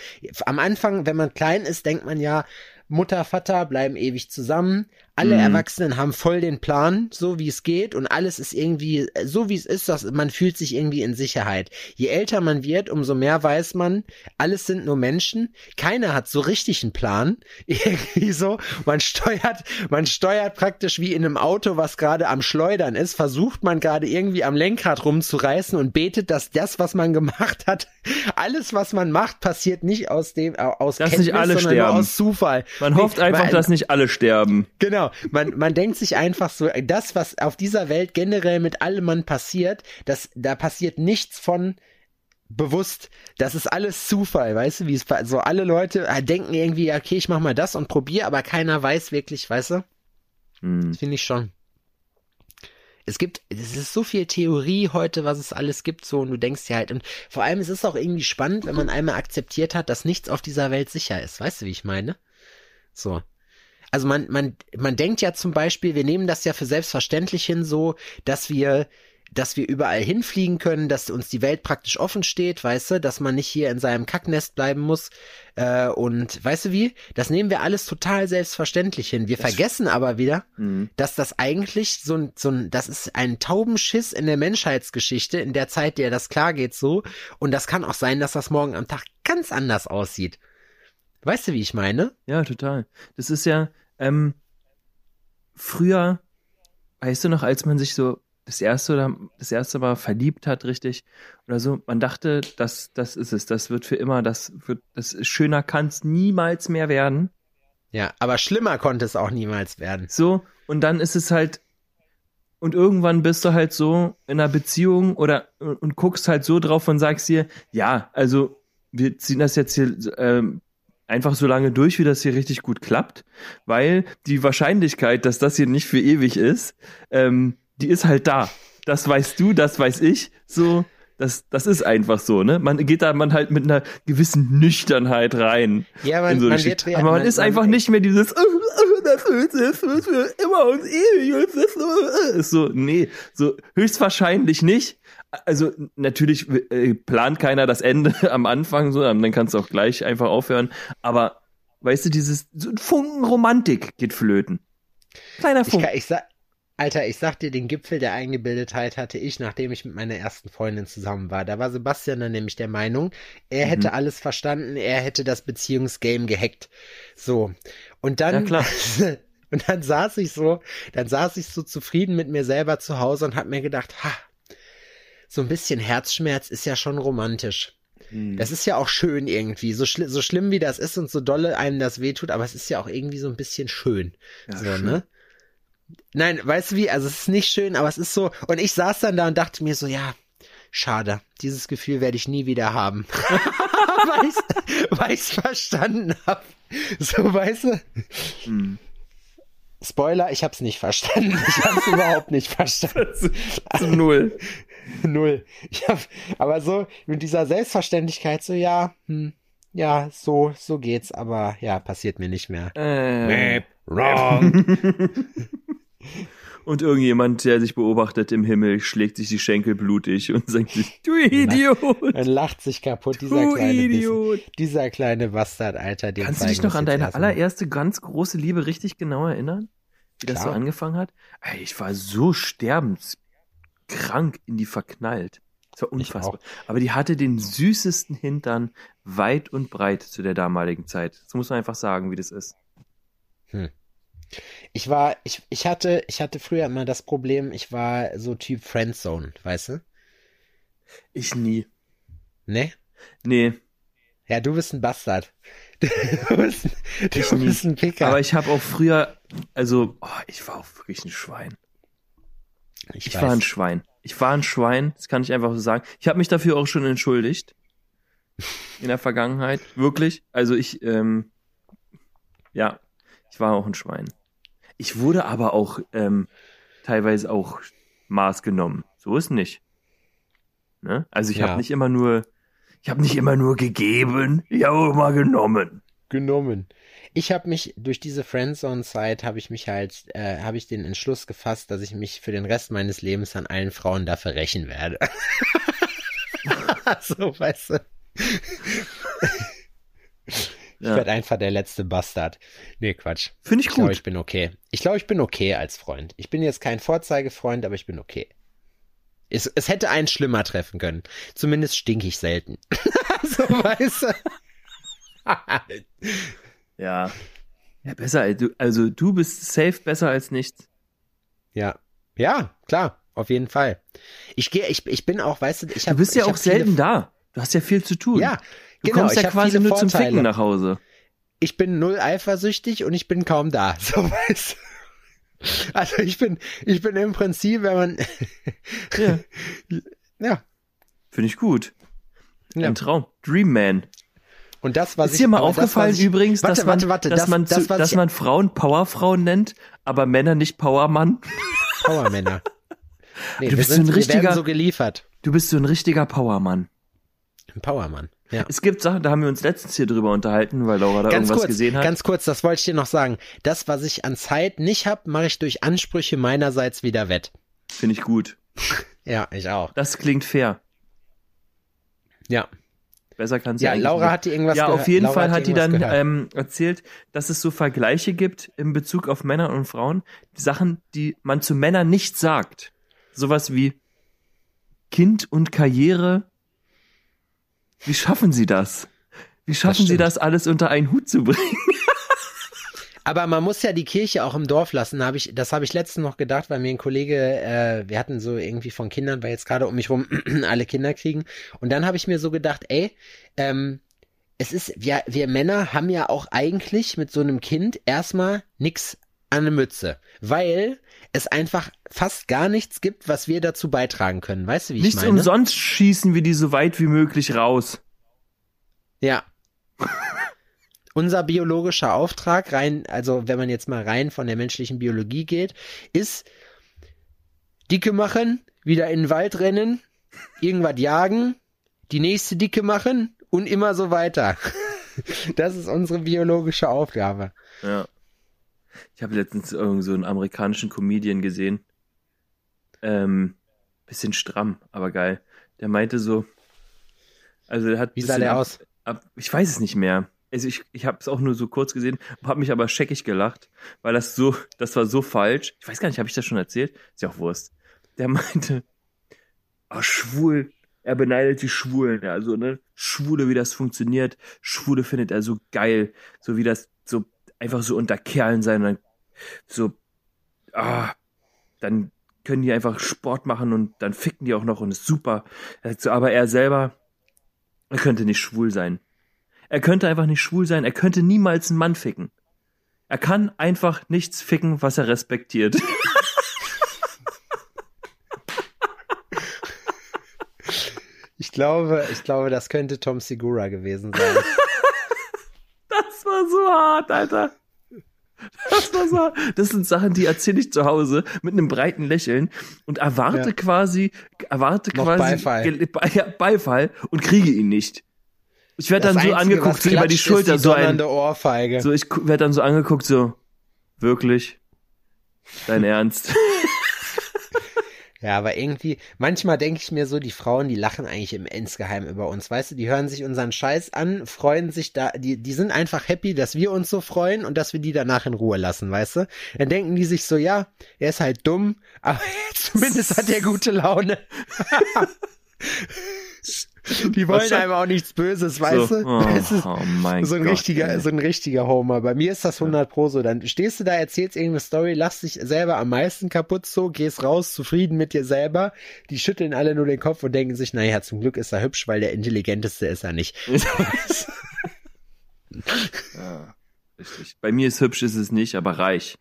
am Anfang, wenn man klein ist, denkt man ja, Mutter, Vater bleiben ewig zusammen. Alle mhm. Erwachsenen haben voll den Plan, so wie es geht und alles ist irgendwie so wie es ist, dass man fühlt sich irgendwie in Sicherheit. Je älter man wird, umso mehr weiß man, alles sind nur Menschen. Keiner hat so richtig einen Plan. *laughs* Irgendwie so, man steuert, man steuert praktisch wie in einem Auto, was gerade am Schleudern ist, versucht man gerade irgendwie am Lenkrad rumzureißen und betet, dass das, was man gemacht hat, *laughs* alles, was man macht, passiert nicht aus dem aus dass Kenntnis, nicht alle sondern sterben. aus Zufall. Man hofft einfach, man, dass nicht alle sterben. Genau. Man, man denkt sich einfach so, das, was auf dieser Welt generell mit allem Mann passiert, das, da passiert nichts von bewusst, das ist alles Zufall, weißt du, wie es so alle Leute äh, denken irgendwie, okay, ich mach mal das und probier, aber keiner weiß wirklich, weißt du? Hm. Das finde ich schon. Es gibt, es ist so viel Theorie heute, was es alles gibt, so, und du denkst ja halt, und vor allem es ist auch irgendwie spannend, wenn man einmal akzeptiert hat, dass nichts auf dieser Welt sicher ist. Weißt du, wie ich meine? So. Also man, man, man denkt ja zum Beispiel, wir nehmen das ja für selbstverständlich hin so, dass wir, dass wir überall hinfliegen können, dass uns die Welt praktisch offen steht, weißt du, dass man nicht hier in seinem Kacknest bleiben muss. Äh, und weißt du wie? Das nehmen wir alles total selbstverständlich hin. Wir das vergessen aber wieder, mhm. dass das eigentlich so ein, so ein, das ist ein Taubenschiss in der Menschheitsgeschichte, in der Zeit, der das klar geht so. Und das kann auch sein, dass das morgen am Tag ganz anders aussieht. Weißt du, wie ich meine? Ja, total. Das ist ja, ähm, früher, weißt du noch, als man sich so das erste oder das erste Mal verliebt hat, richtig, oder so, man dachte, das, das ist es, das wird für immer, das wird, das ist, schöner kann es niemals mehr werden. Ja, aber schlimmer konnte es auch niemals werden. So, und dann ist es halt, und irgendwann bist du halt so in einer Beziehung oder und, und guckst halt so drauf und sagst dir, ja, also wir ziehen das jetzt hier ähm, einfach so lange durch, wie das hier richtig gut klappt, weil die Wahrscheinlichkeit, dass das hier nicht für ewig ist, ähm, die ist halt da. Das weißt du, das weiß ich, so. Das, das ist einfach so, ne? Man geht da man halt mit einer gewissen Nüchternheit rein. Ja, man, so man wird Aber man, man ist man, einfach nicht mehr dieses, oh, das ist, das ist für immer und ewig. Das ist so, nee, so höchstwahrscheinlich nicht also natürlich äh, plant keiner das Ende *laughs* am Anfang, so, dann kannst du auch gleich einfach aufhören. Aber weißt du, dieses so ein Funken Romantik geht flöten. Kleiner Funken. Ich, ich sag, Alter, ich sag dir, den Gipfel der Eingebildetheit hatte ich, nachdem ich mit meiner ersten Freundin zusammen war. Da war Sebastian dann nämlich der Meinung, er mhm. hätte alles verstanden, er hätte das Beziehungsgame gehackt. So. Und dann, ja, *laughs* und dann saß ich so, dann saß ich so zufrieden mit mir selber zu Hause und hab mir gedacht, ha, so ein bisschen Herzschmerz ist ja schon romantisch. Hm. Das ist ja auch schön irgendwie. So, schli so schlimm wie das ist und so dolle einem das wehtut, aber es ist ja auch irgendwie so ein bisschen schön. Ja, so, schön. ne? Nein, weißt du wie? Also es ist nicht schön, aber es ist so. Und ich saß dann da und dachte mir so, ja, schade. Dieses Gefühl werde ich nie wieder haben. *laughs* weil ich es verstanden habe. So, weißt du? Hm. Spoiler, ich hab's nicht verstanden. Ich hab's überhaupt nicht verstanden. *laughs* Zu null. *laughs* Null. Ich hab, aber so mit dieser Selbstverständlichkeit so, ja, hm, ja, so, so geht's, aber ja, passiert mir nicht mehr. Äh. Wrong. *laughs* Und irgendjemand, der sich beobachtet im Himmel, schlägt sich die Schenkel blutig und sagt sich, *laughs* du Idiot! Er lacht sich kaputt, dieser du kleine Idiot. Bissen, dieser kleine Bastard, Alter. Kannst du dich noch an deine allererste ganz große Liebe richtig genau erinnern? Wie Klar. das so angefangen hat? Ey, ich war so sterbens krank in die verknallt. Das war unfassbar. Aber die hatte den süßesten Hintern weit und breit zu der damaligen Zeit. Das muss man einfach sagen, wie das ist. Hm. Ich war, ich, ich hatte, ich hatte früher immer das Problem, ich war so Typ Friendzone, weißt du? Ich nie. Ne? Nee. Ja, du bist ein Bastard. *laughs* Du bist, du ich bist ein Picker. Aber ich habe auch früher, also, oh, ich war auch wirklich ein Schwein. Ich, ich war ein Schwein. Ich war ein Schwein, das kann ich einfach so sagen. Ich habe mich dafür auch schon entschuldigt. *laughs* In der Vergangenheit. Wirklich. Also ich, ähm, ja, ich war auch ein Schwein. Ich wurde aber auch ähm, teilweise auch Maß genommen. So ist nicht. Ne? Also ich Ja. habe nicht immer nur, ich habe nicht immer nur gegeben, ich habe auch immer genommen. genommen. Ich habe mich durch diese Friendzone-Zeit habe ich mich halt, äh, habe ich den Entschluss gefasst, dass ich mich für den Rest meines Lebens an allen Frauen dafür rächen werde. *laughs* so, weißt du. Ich Ja. werde einfach der letzte Bastard. Nee, Quatsch. Finde ich Ich glaube, gut. ich bin okay. Ich glaube, ich bin okay als Freund. Ich bin jetzt kein Vorzeigefreund, aber ich bin okay. Es, es hätte einen schlimmer treffen können. Zumindest stink ich selten. *laughs* so, weißt du. Ja. Ja, besser als du, also du bist safe besser als nichts. Ja. Ja, klar, auf jeden Fall. Ich gehe, ich, ich bin auch, weißt du, ich Du habe. bist ja ich auch hab viele- selten da. Du hast ja viel zu tun. Ja, Du genau. kommst ich ja hab quasi nur zum. Ficken nach Hause. Ich bin null eifersüchtig und ich bin kaum da. *laughs* So weißt du. Also ich bin, ich bin im Prinzip, wenn man, Ja. *laughs* ja, Finde ich gut. ja. Ein Traum. Dream Man. Und das, was Ist dir mal das, aufgefallen was ich, übrigens, warte, dass man, warte, warte, dass, das, man, das, dass ich, man Frauen Powerfrauen nennt, aber Männer nicht Powermann? Powermänner. *laughs* Nee, Du bist so sind, ein wir richtiger- werden so geliefert. Du bist so ein richtiger Powermann. Ein Powermann. Ja. Es gibt Sachen, da haben wir uns letztens hier drüber unterhalten, weil Laura da Ganz irgendwas kurz, gesehen hat. ganz kurz, das wollte ich dir noch sagen. Das, was ich an Zeit nicht hab, mache ich durch Ansprüche meinerseits wieder wett. Finde ich gut. *laughs* Ja, ich auch. Das klingt fair. Ja. Besser kann's Ja, eigentlich Laura nicht. hat die irgendwas Ja, auf jeden Laura Fall hat die irgendwas dann ähm, erzählt, dass es so Vergleiche gibt in Bezug auf Männer und Frauen. Sachen, die man zu Männern nicht sagt. Sowas wie Kind und Karriere. Wie schaffen sie das? Wie schaffen sie stimmt. das alles unter einen Hut zu bringen? Aber man muss ja die Kirche auch im Dorf lassen, hab ich, das habe ich letztens noch gedacht, weil mir ein Kollege, äh, wir hatten so irgendwie von Kindern, weil jetzt gerade um mich rum *clears throat* alle Kinder kriegen. Und dann habe ich mir so gedacht, ey, ähm, es ist, wir, wir Männer haben ja auch eigentlich mit so einem Kind erstmal nix an eine Mütze, weil es einfach fast gar nichts gibt, was wir dazu beitragen können. Weißt du, wie ich Nichts meine? umsonst schießen wir die so weit wie möglich raus. Ja. *laughs* Unser biologischer Auftrag, rein, also wenn man jetzt mal rein von der menschlichen Biologie geht, ist Dicke machen, wieder in den Wald rennen, irgendwas jagen, die nächste Dicke machen und immer so weiter. *laughs* Das ist unsere biologische Aufgabe. Ja. Ich habe letztens irgend so einen amerikanischen Comedian gesehen. Ähm, bisschen stramm, aber geil. Der meinte so, also der hat Wie sah der ab, aus? Ab, ich weiß es nicht mehr. Also ich, ich habe es auch nur so kurz gesehen, habe mich aber scheckig gelacht, weil das so, das war so falsch. Ich weiß gar nicht, habe ich das schon erzählt? Ist ja auch Wurst. Der *laughs* meinte, ah, schwul, er beneidet die Schwulen, ja, also, ne, Schwule, wie das funktioniert. Schwule findet er so geil, so wie das so einfach so unter Kerlen sein, dann so, ah, dann können die einfach Sport machen und dann ficken die auch noch und ist super. Er sagt so, aber er selber, er könnte nicht schwul sein. Er könnte einfach nicht schwul sein, er könnte niemals einen Mann ficken. Er kann einfach nichts ficken, was er respektiert. *laughs* Ich glaube, ich glaube, das könnte Tom Segura gewesen sein. Das war so hart, Alter. Das war so hart. Das sind Sachen, die erzähle ich zu Hause mit einem breiten Lächeln und erwarte Ja. quasi, erwarte Noch quasi Beifall. Ge- Be ja, Beifall und kriege ihn nicht. Ich werde dann so Einzige, angeguckt, so über die Schulter, die so ein, Ohrfeige. so ich werde dann so angeguckt, so, wirklich? Dein *laughs* Ernst? Ja, aber irgendwie, manchmal denke ich mir so, die Frauen, die lachen eigentlich im insgeheim über uns, weißt du, die hören sich unseren Scheiß an, freuen sich da, die, die sind einfach happy, dass wir uns so freuen und dass wir die danach in Ruhe lassen, weißt du? Dann denken die sich so, ja, er ist halt dumm, aber *laughs* zumindest hat er gute Laune. *laughs* die wollen einem auch nichts Böses, weißt so, du? oh, Es ist oh mein so ein Gott, richtiger, ey. so ein richtiger Homer. Bei mir ist das 100 pro so. Dann stehst du da, erzählst irgendeine Story, lass dich selber am meisten kaputt so, gehst raus, zufrieden mit dir selber. Die schütteln alle nur den Kopf und denken sich, naja, zum Glück ist er hübsch, weil der intelligenteste ist er nicht. *laughs* Ja, richtig. Bei mir ist hübsch, ist es nicht, aber reich.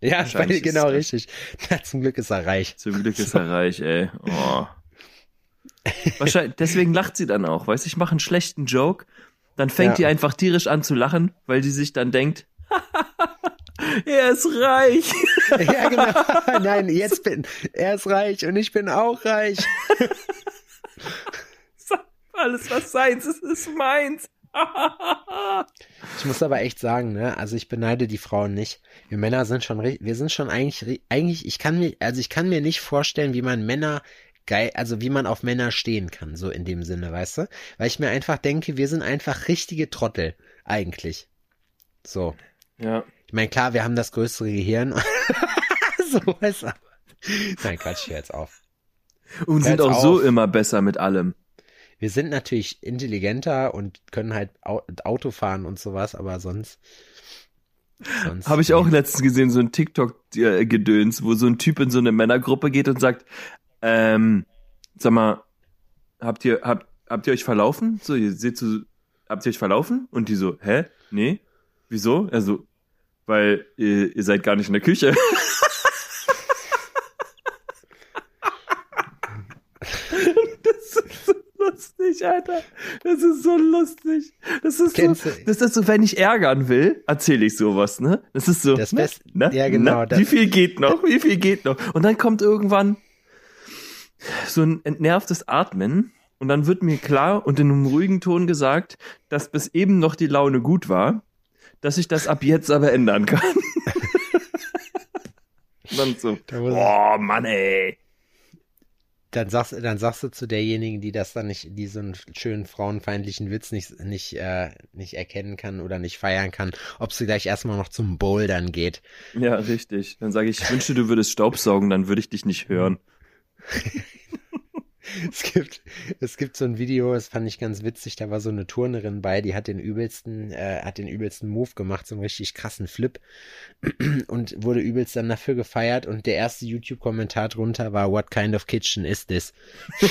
ja, weil, *laughs* genau das- richtig. Na, zum Glück ist er reich. Zum Glück ist *laughs* er reich, ey. Oh. Wahrscheinlich, deswegen lacht sie dann auch, weißt du, ich mache einen schlechten Joke, dann fängt Ja. die einfach tierisch an zu lachen, weil die sich dann denkt, *laughs* Er ist reich. *laughs* ja, genau. *laughs* Nein, jetzt bin er ist reich und ich bin auch reich. Alles, was seins ist, ist meins. ich muss aber echt sagen, ne, also ich beneide die Frauen nicht. Wir Männer sind schon, wir sind schon eigentlich, eigentlich, ich kann mir, also ich kann mir nicht vorstellen, wie man Männer geil, also wie man auf Männer stehen kann, so in dem Sinne, weißt du? Weil ich mir einfach denke, wir sind einfach richtige Trottel, eigentlich. So. Ja. Ich meine, klar, wir haben das größere Gehirn. *laughs* so, weißt du. Nein, Quatsch, hier jetzt auf. Und sind auch auf. so immer besser mit allem. Wir sind natürlich intelligenter und können halt Auto fahren und sowas, aber sonst. sonst Habe ich auch letztens gesehen, so ein TikTok-Gedöns, wo so ein Typ in so eine Männergruppe geht und sagt, ähm, sag mal, habt ihr, habt, habt ihr euch verlaufen? So, ihr seht so, habt ihr euch verlaufen? Und die so, hä? Nee? Wieso? Also, weil ihr, ihr seid gar nicht in der Küche. *laughs* lustig, Alter. Das ist so lustig. Das ist Kennst so, das ist so, wenn ich ärgern will, erzähle ich sowas, ne? Das ist so, das Best, ne? Ja, genau. Ne? Wie viel geht noch? Wie viel geht noch? Und dann kommt irgendwann so ein entnervtes Atmen und dann wird mir klar und in einem ruhigen Ton gesagt, dass bis eben noch die Laune gut war, dass ich das ab jetzt aber ändern kann. *laughs* dann so, oh Mann, ey dann sagst, dann sagst du zu derjenigen, die das dann nicht, die so einen schönen frauenfeindlichen Witz nicht, nicht, äh, nicht erkennen kann oder nicht feiern kann, ob sie gleich erstmal noch zum Bouldern geht. Ja, richtig. Dann sage ich, ich wünschte, du würdest Staubsaugen, dann würde ich dich nicht hören. *laughs* es gibt, es gibt so ein Video, das fand ich ganz witzig, da war so eine Turnerin bei, die hat den übelsten, äh, hat den übelsten Move gemacht, so einen richtig krassen Flip *clears throat* und wurde übelst dann dafür gefeiert und der erste YouTube-Kommentar drunter war, what kind of kitchen is this? *laughs*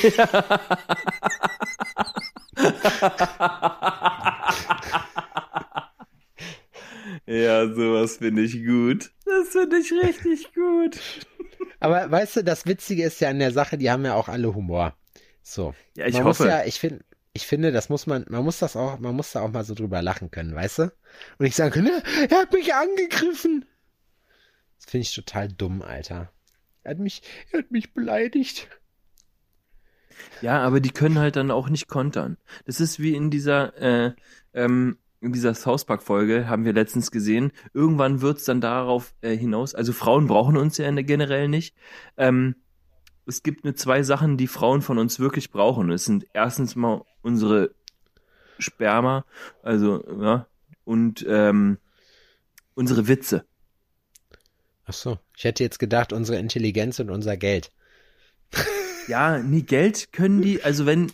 ja, sowas finde ich gut. Das finde ich richtig gut. *laughs* Aber weißt du, das Witzige ist ja an der Sache, die haben ja auch alle Humor. So. Ja, ich man hoffe. Muss ja, ich finde, ich finde, das muss man, man muss das auch, man muss da auch mal so drüber lachen können, weißt du? Und ich sagen können, er hat mich angegriffen. Das finde ich total dumm, Alter. Er hat mich, er hat mich beleidigt. Ja, aber die können halt dann auch nicht kontern. Das ist wie in dieser, äh, ähm, in dieser South Park Folge haben wir letztens gesehen, irgendwann wird's dann darauf äh, hinaus, also Frauen brauchen uns ja generell nicht. Ähm, es gibt nur zwei Sachen, die Frauen von uns wirklich brauchen. Es sind erstens mal unsere Sperma, also ja, und ähm, unsere Witze. Ach so, ich hätte jetzt gedacht, unsere Intelligenz und unser Geld. ja, nie Geld können die, also wenn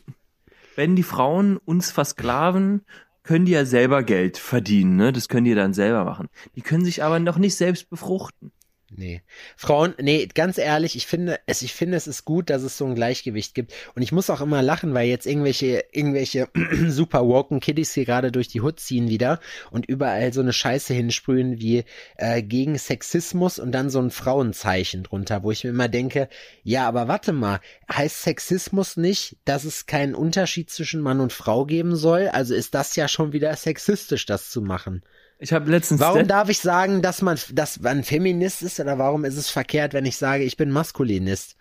wenn die Frauen uns versklaven können die ja selber Geld verdienen, ne? Das können die dann selber machen. Die können sich aber noch nicht selbst befruchten. Nee. Frauen, nee, ganz ehrlich, ich finde, es, ich finde, es ist gut, dass es so ein Gleichgewicht gibt. Und ich muss auch immer lachen, weil jetzt irgendwelche, irgendwelche *clears throat* super woken Kiddies hier gerade durch die Hut ziehen wieder und überall so eine Scheiße hinsprühen wie äh, gegen Sexismus und dann so ein Frauenzeichen drunter, wo ich mir immer denke, ja, aber warte mal, heißt Sexismus nicht, dass es keinen Unterschied zwischen Mann und Frau geben soll? Also ist das ja schon wieder sexistisch, das zu machen. Ich habe letztens. Warum darf ich sagen, dass man, dass man Feminist ist oder warum ist es verkehrt, wenn ich sage, ich bin Maskulinist?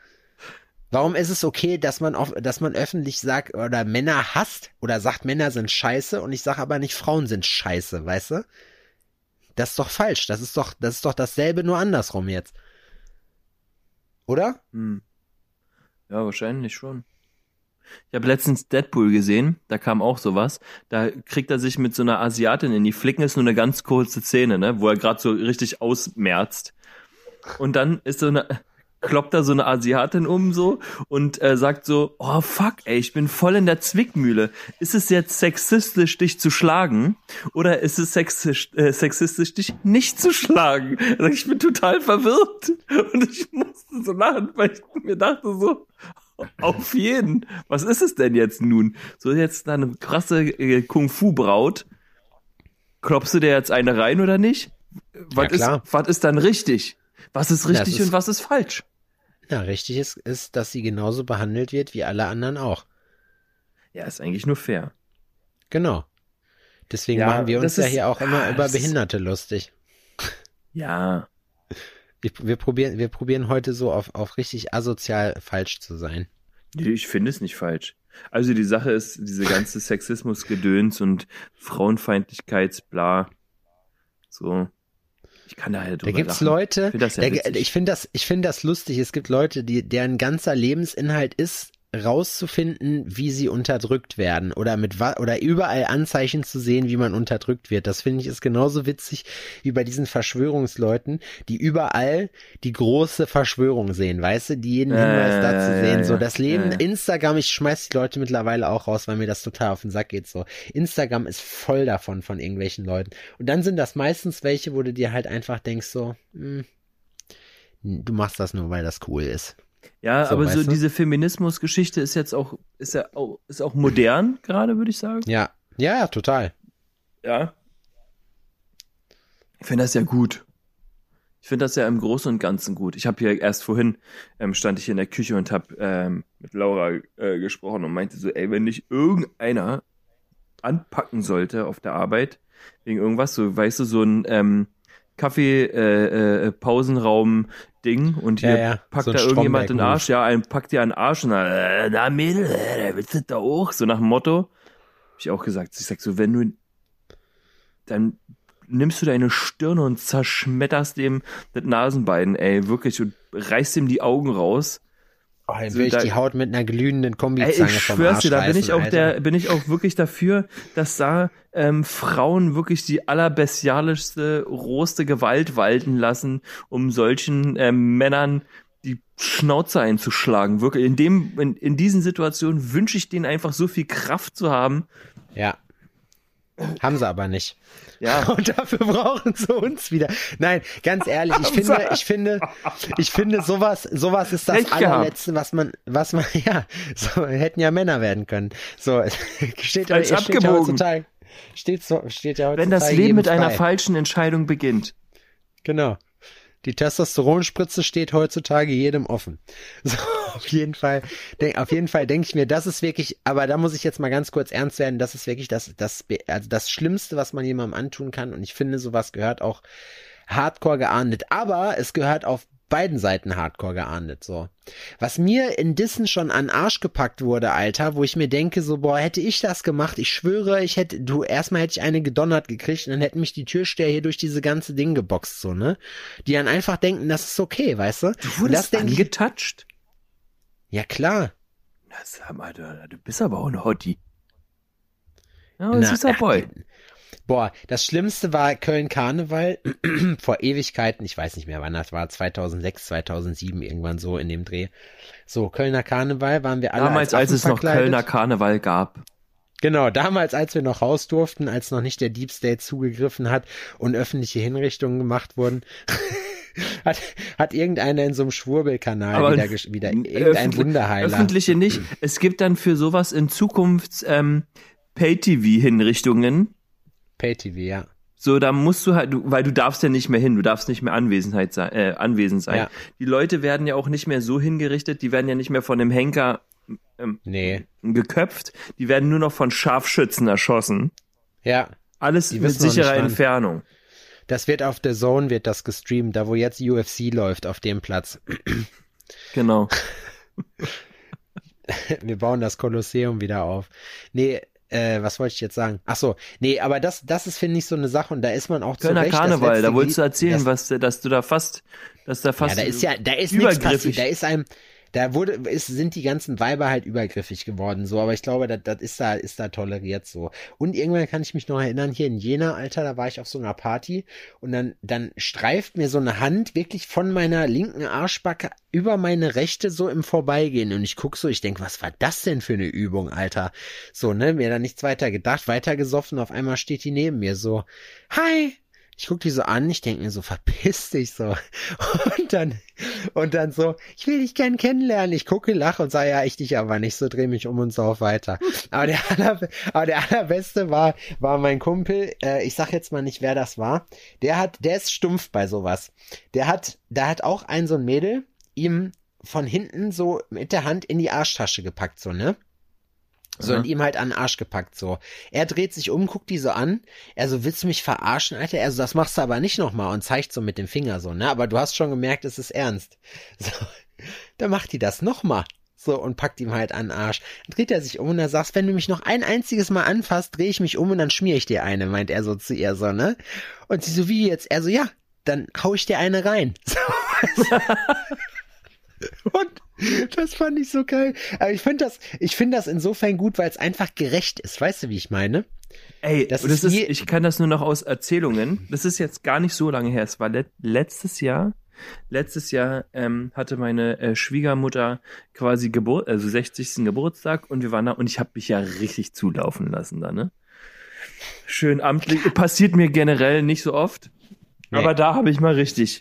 Warum ist es okay, dass man auf, dass man öffentlich sagt oder Männer hasst oder sagt Männer sind scheiße und ich sage aber nicht Frauen sind scheiße, weißt du? Das ist doch falsch. Das ist doch, das ist doch dasselbe nur andersrum jetzt. Oder? Hm. Ja, wahrscheinlich schon. Ich habe letztens Deadpool gesehen, da kam auch sowas. Da kriegt er sich mit so einer Asiatin in die Flicken, ist nur eine ganz kurze Szene, ne, wo er gerade so richtig ausmerzt. Und dann ist so eine, kloppt da so eine Asiatin um so und äh, sagt so, oh fuck, ey, ich bin voll in der Zwickmühle. Ist es jetzt sexistisch, dich zu schlagen? Oder ist es sexistisch, äh, sexistisch dich nicht zu schlagen? Also ich bin total verwirrt. Und ich musste so lachen, weil ich mir dachte so, auf jeden. Was ist es denn jetzt nun? So jetzt eine krasse äh, Kung-Fu-Braut. Klopfst du dir jetzt eine rein oder nicht? Was, ja, ist, was ist dann richtig? Was ist richtig ist, und was ist falsch? Na, richtig ist, ist, dass sie genauso behandelt wird wie alle anderen auch. Ja, ist eigentlich nur fair. Genau. Deswegen ja, machen wir uns ja hier auch immer über Behinderte lustig. Ja. Ich, wir probieren, wir probieren heute so auf, auf richtig asozial falsch zu sein. Nee, ich finde es nicht falsch. Also die Sache ist, diese ganze Sexismus-Gedöns und Frauenfeindlichkeitsbla. So. Ich kann da halt Da gibt's lachen. Leute, Ich find das ja ich finde das, ich finde das lustig. Es gibt Leute, die, deren ganzer Lebensinhalt ist, rauszufinden, wie sie unterdrückt werden oder mit oder überall Anzeichen zu sehen, wie man unterdrückt wird. Das finde ich ist genauso witzig wie bei diesen Verschwörungsleuten, die überall die große Verschwörung sehen, weißt du, die jeden Hinweis ja, dazu sehen, so das Leben, ja. Instagram, ich schmeiß die Leute mittlerweile auch raus, weil mir das total auf den Sack geht, so. Instagram ist voll davon, von irgendwelchen Leuten. Und dann sind das meistens welche, wo du dir halt einfach denkst so, hm, du machst das nur, weil das cool ist. Ja, So, aber so du? diese Feminismus-Geschichte ist jetzt auch, ist ja auch, ist auch modern gerade, würde ich sagen. Ja, ja, ja, total. Ja. Ich finde das ja gut. Ich finde das ja im Großen und Ganzen gut. Ich habe hier erst vorhin, ähm, stand ich hier in der Küche und habe ähm, mit Laura äh, gesprochen und meinte so, ey, wenn nicht irgendeiner anpacken sollte auf der Arbeit, wegen irgendwas, so, weißt du, so ein ähm, Kaffee-Pausenraum-Ding und hier Ja, ja, packt so da irgendjemand den. Arsch, ja, ein packt dir einen Arsch und dann, äh, na Mädel, äh, willst du da auch? So nach dem Motto. Hab ich auch gesagt. Ich sag so, wenn du, dann nimmst du deine Stirn und zerschmetterst dem das Nasenbein, ey, wirklich, und reißt ihm die Augen raus. Oh, dann So, will ich da- die Haut mit einer glühenden Ey, Kombizange ich vom schwör's Arsch dir, da bin ich auch Alter. der, bin ich auch wirklich dafür, dass da ähm, Frauen wirklich die allerbestialischste, rohste Gewalt walten lassen, um solchen ähm, Männern die Schnauze einzuschlagen. Wirklich, in dem, in, in diesen Situationen wünsche ich denen einfach so viel Kraft zu haben. Ja. Haben sie aber nicht. Ja, *laughs* Und dafür brauchen sie uns wieder. Nein, ganz ehrlich, ich *laughs* finde, ich finde, ich finde, sowas, sowas ist das gehabt. allerletzte, was man, was man, *laughs* ja, so, hätten ja Männer werden können. So, steht, Falsch steht ja abgebogen. heutzutage, steht, so, steht ja heutzutage wenn das Leben mit einer frei. falschen Entscheidung beginnt. Genau. Die Testosteronspritze steht heutzutage jedem offen. *laughs* So, auf jeden Fall, denk, auf jeden Fall denke ich mir, das ist wirklich, aber da muss ich jetzt mal ganz kurz ernst werden, das ist wirklich das, das, also das Schlimmste, was man jemandem antun kann. Und ich finde, sowas gehört auch hardcore geahndet. Aber es gehört auf beiden Seiten hardcore geahndet, so. Was mir in Dissen schon an Arsch gepackt wurde, Alter, wo ich mir denke, so, boah, hätte ich das gemacht, ich schwöre, ich hätte, du, erstmal hätte ich eine gedonnert gekriegt und dann hätten mich die Türsteher hier durch diese ganze Ding geboxt, so, ne? Die dann einfach denken, das ist okay, weißt du? Du wurdest das denk ich, ja klar. Na, sag mal, du, du bist aber auch ein Hottie. Ja, Na, süßer ach, Boy. Boah, das Schlimmste war Köln Karneval *clears throat* vor Ewigkeiten, ich weiß nicht mehr wann das war, 2006, 2007 irgendwann so in dem Dreh. So, Kölner Karneval waren wir alle Damals, als, als es noch. Kölner Karneval gab. Genau, damals, als wir noch raus durften, als noch nicht der Deep State zugegriffen hat und öffentliche Hinrichtungen gemacht wurden, *laughs* hat, hat irgendeiner in so einem Schwurbelkanal Aber wieder, wieder Öffentlich- irgendein Wunderheiler. Öffentliche nicht. Es gibt dann für sowas in Zukunft ähm, Pay-TV-Hinrichtungen. Pay-TV, ja. So, da musst du halt, du, weil du darfst ja nicht mehr hin, du darfst nicht mehr Anwesenheit sein, äh, anwesend sein. Ja. Die Leute werden ja auch nicht mehr so hingerichtet, die werden ja nicht mehr von dem Henker ähm, Nee. geköpft, die werden nur noch von Scharfschützen erschossen. Ja. Alles mit sicherer. Entfernung. Das wird auf der Zone, wird das gestreamt, da wo jetzt UFC läuft, auf dem Platz. Genau. *laughs* Wir bauen das Kolosseum wieder auf. Nee, äh, was wollte ich jetzt sagen? Ach so, nee, aber das, das ist, finde ich, so eine Sache und da ist man auch zu Kölner Recht das Karneval, da wolltest du erzählen, das, was, dass du da fast, dass da Ja, fast da ist ja, da ist nichts passiert. Da ist einem, da wurde, ist, sind die ganzen Weiber halt übergriffig geworden, so. Aber ich glaube, das, das ist da, ist da toleriert so. Und irgendwann kann ich mich noch erinnern, hier in Jena, Alter, da war ich auf so einer Party und dann, dann streift mir so eine Hand wirklich von meiner linken Arschbacke über meine rechte so im Vorbeigehen und ich guck so, ich denk, was war das denn für eine Übung, Alter? So, ne, mir da nichts weiter gedacht, weiter gesoffen, auf einmal steht die neben mir so, hi, ich guck die so an, ich denk mir so, verpiss dich so. *laughs* Und dann, und dann so, ich will dich gern kennenlernen. Ich gucke, lache und sage, ja, ich dich aber nicht, so dreh mich um und sauf weiter. Aber der, aller, aber der allerbeste war, war mein Kumpel, äh, ich sag jetzt mal nicht, wer das war. Der hat, der ist stumpf bei sowas. Der hat, da hat auch ein so ein Mädel ihm von hinten so mit der Hand in die Arschtasche gepackt, so, ne? So, und ihm halt an den Arsch gepackt, so. Er dreht sich um, guckt die so an. Er so, willst du mich verarschen, Alter? Er so, das machst du aber nicht nochmal und zeigt so mit dem Finger so, ne? Aber du hast schon gemerkt, es ist ernst. *laughs* So. Dann macht die das nochmal. So, und packt ihm halt an den Arsch. Dann dreht er sich um und er sagt, wenn du mich noch ein einziges Mal anfasst, drehe ich mich um und dann schmier ich dir eine, meint er so zu ihr so, ne? Und sie so, wie jetzt? Er so, ja, dann hau ich dir eine rein. *laughs* So. *laughs* Und das fand ich so geil. Aber ich finde das, ich finde das insofern gut, weil es einfach gerecht ist. Weißt du, wie ich meine? Ey, Das das, ist ist, ich kann das nur noch aus Erzählungen. Das ist jetzt gar nicht so lange her. Es war let letztes Jahr. Letztes Jahr ähm, hatte meine äh, Schwiegermutter quasi Geburt, also 60. Geburtstag und wir waren da und ich habe mich ja richtig zulaufen lassen da, ne? Schön amtlich. Passiert mir generell nicht so oft. Nee. Aber da habe ich mal richtig.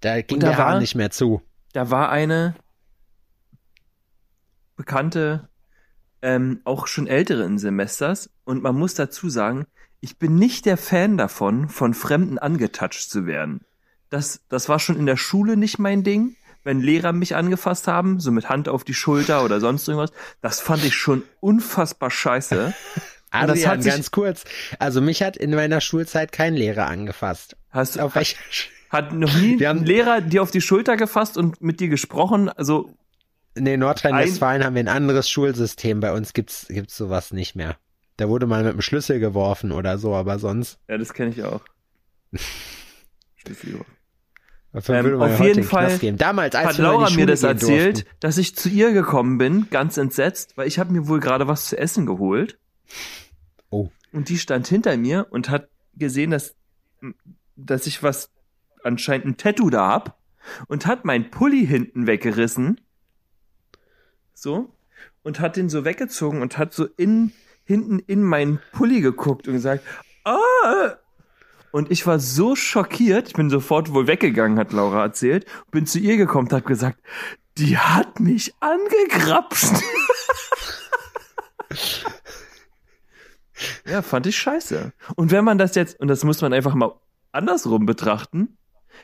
Da ging Und da der Hahn war- nicht mehr zu. Da war eine bekannte, ähm, auch schon älteren Semesters und man muss dazu sagen, ich bin nicht der Fan davon, von Fremden angetatscht zu werden. Das, das war schon in der Schule nicht mein Ding. Wenn Lehrer mich angefasst haben, so mit Hand auf die Schulter oder sonst irgendwas, das fand ich schon unfassbar scheiße. *laughs* Adrian, hat sich- ganz kurz. Also mich hat in meiner Schulzeit kein Lehrer angefasst. Hast, Auf hat, welcher Sch- hat noch nie Wir haben- ein Lehrer dir auf die Schulter gefasst und mit dir gesprochen? Also, Nee, Nordrhein-Westfalen haben wir ein anderes Schulsystem. Bei uns gibt's, gibt's sowas nicht mehr. Da wurde mal mit dem Schlüssel geworfen oder so, aber sonst. ja, das kenne ich auch. *laughs* Schlüssel. Dafür Ähm, auf jeden Fall. Damals, als hat Laura mir das erzählt, durften. dass ich zu ihr gekommen bin, ganz entsetzt, weil ich habe mir wohl gerade was zu essen geholt. Oh. Und die stand hinter mir und hat gesehen, dass, dass ich was, anscheinend ein Tattoo da hab und hat mein Pulli hinten weggerissen. So. Und hat den so weggezogen und hat so in, hinten in meinen Pulli geguckt und gesagt, ah, und ich war so schockiert, ich bin sofort wohl weggegangen, hat Laura erzählt, bin zu ihr gekommen und hab gesagt, die hat mich angegrapscht. *laughs* ja, fand ich scheiße. Und wenn man das jetzt, und das muss man einfach mal andersrum betrachten,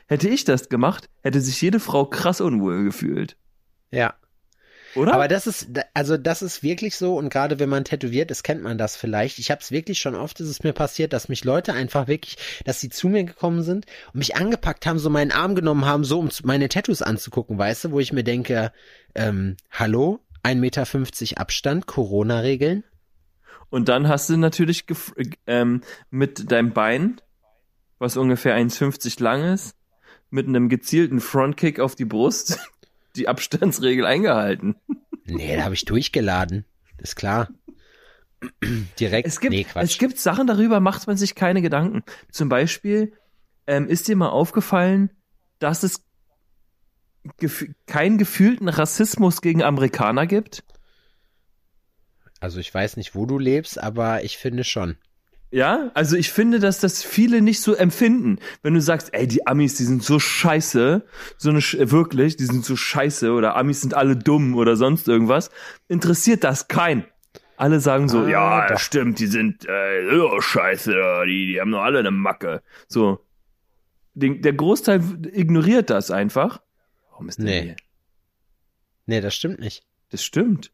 hätte ich das gemacht, hätte sich jede Frau krass unwohl gefühlt. Ja. Oder? Aber das ist, also das ist wirklich so und gerade wenn man tätowiert ist, kennt man das vielleicht. Ich habe es wirklich schon oft, ist es mir passiert, dass mich Leute einfach wirklich, dass sie zu mir gekommen sind und mich angepackt haben, so meinen Arm genommen haben, so um meine Tattoos anzugucken, weißt du, wo ich mir denke, ähm, hallo, 1,50 Meter Abstand, Corona-Regeln. Und dann hast du natürlich ähm, mit deinem Bein, was ungefähr 1,50 lang ist, mit einem gezielten Frontkick auf die Brust, *laughs* die Abstandsregel eingehalten. Nee, da habe ich durchgeladen. Ist klar. *clears throat* Direkt. Es gibt, nee, es gibt Sachen, darüber macht man sich keine Gedanken. Zum Beispiel, ähm, ist dir mal aufgefallen, dass es gef keinen gefühlten Rassismus gegen Amerikaner gibt? also ich weiß nicht, wo du lebst, aber ich finde schon. Ja, also ich finde, dass das viele nicht so empfinden. Wenn du sagst, ey, die Amis, die sind so scheiße, so eine Sch äh, wirklich, die sind so scheiße oder Amis sind alle dumm oder sonst irgendwas, interessiert das kein. Alle sagen so, Ah, ja, doch. stimmt, die sind äh, oh, scheiße, die, die haben nur alle eine Macke. So. Den, der Großteil ignoriert das einfach. Warum ist denn Nee. hier? Nee, das stimmt nicht. Das stimmt.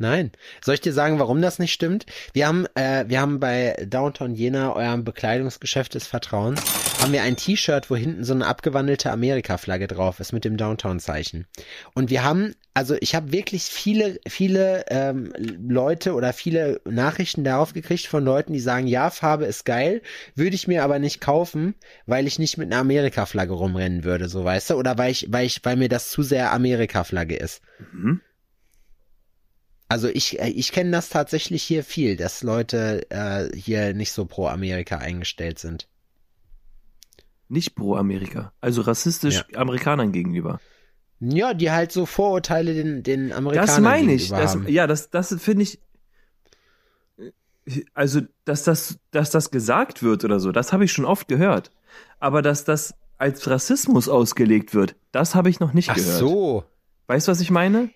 Nein. Soll ich dir sagen, warum das nicht stimmt? Wir haben, äh, wir haben bei Downtown Jena, eurem Bekleidungsgeschäft des Vertrauens, haben wir ein T-Shirt, wo hinten so eine abgewandelte Amerika-Flagge drauf ist mit dem Downtown-Zeichen. Und wir haben, also ich habe wirklich viele, viele ähm, Leute oder viele Nachrichten darauf gekriegt von Leuten, die sagen, ja, Farbe ist geil, würde ich mir aber nicht kaufen, weil ich nicht mit einer Amerika-Flagge rumrennen würde, so weißt du, oder weil ich, weil ich, weil mir das zu sehr Amerika-Flagge ist. Mhm. Also ich, äh, ich kenne das tatsächlich hier viel, dass Leute äh, hier nicht so pro Amerika eingestellt sind. Nicht pro Amerika. Also rassistisch Amerikanern gegenüber. Ja, die halt so Vorurteile den, den Amerikanern Das meine ich. Das, ja, das, das finde ich. Also, dass das, dass das gesagt wird oder so, das habe ich schon oft gehört. Aber dass das als Rassismus ausgelegt wird, das habe ich noch nicht Ach gehört. so. Weißt du, was ich meine?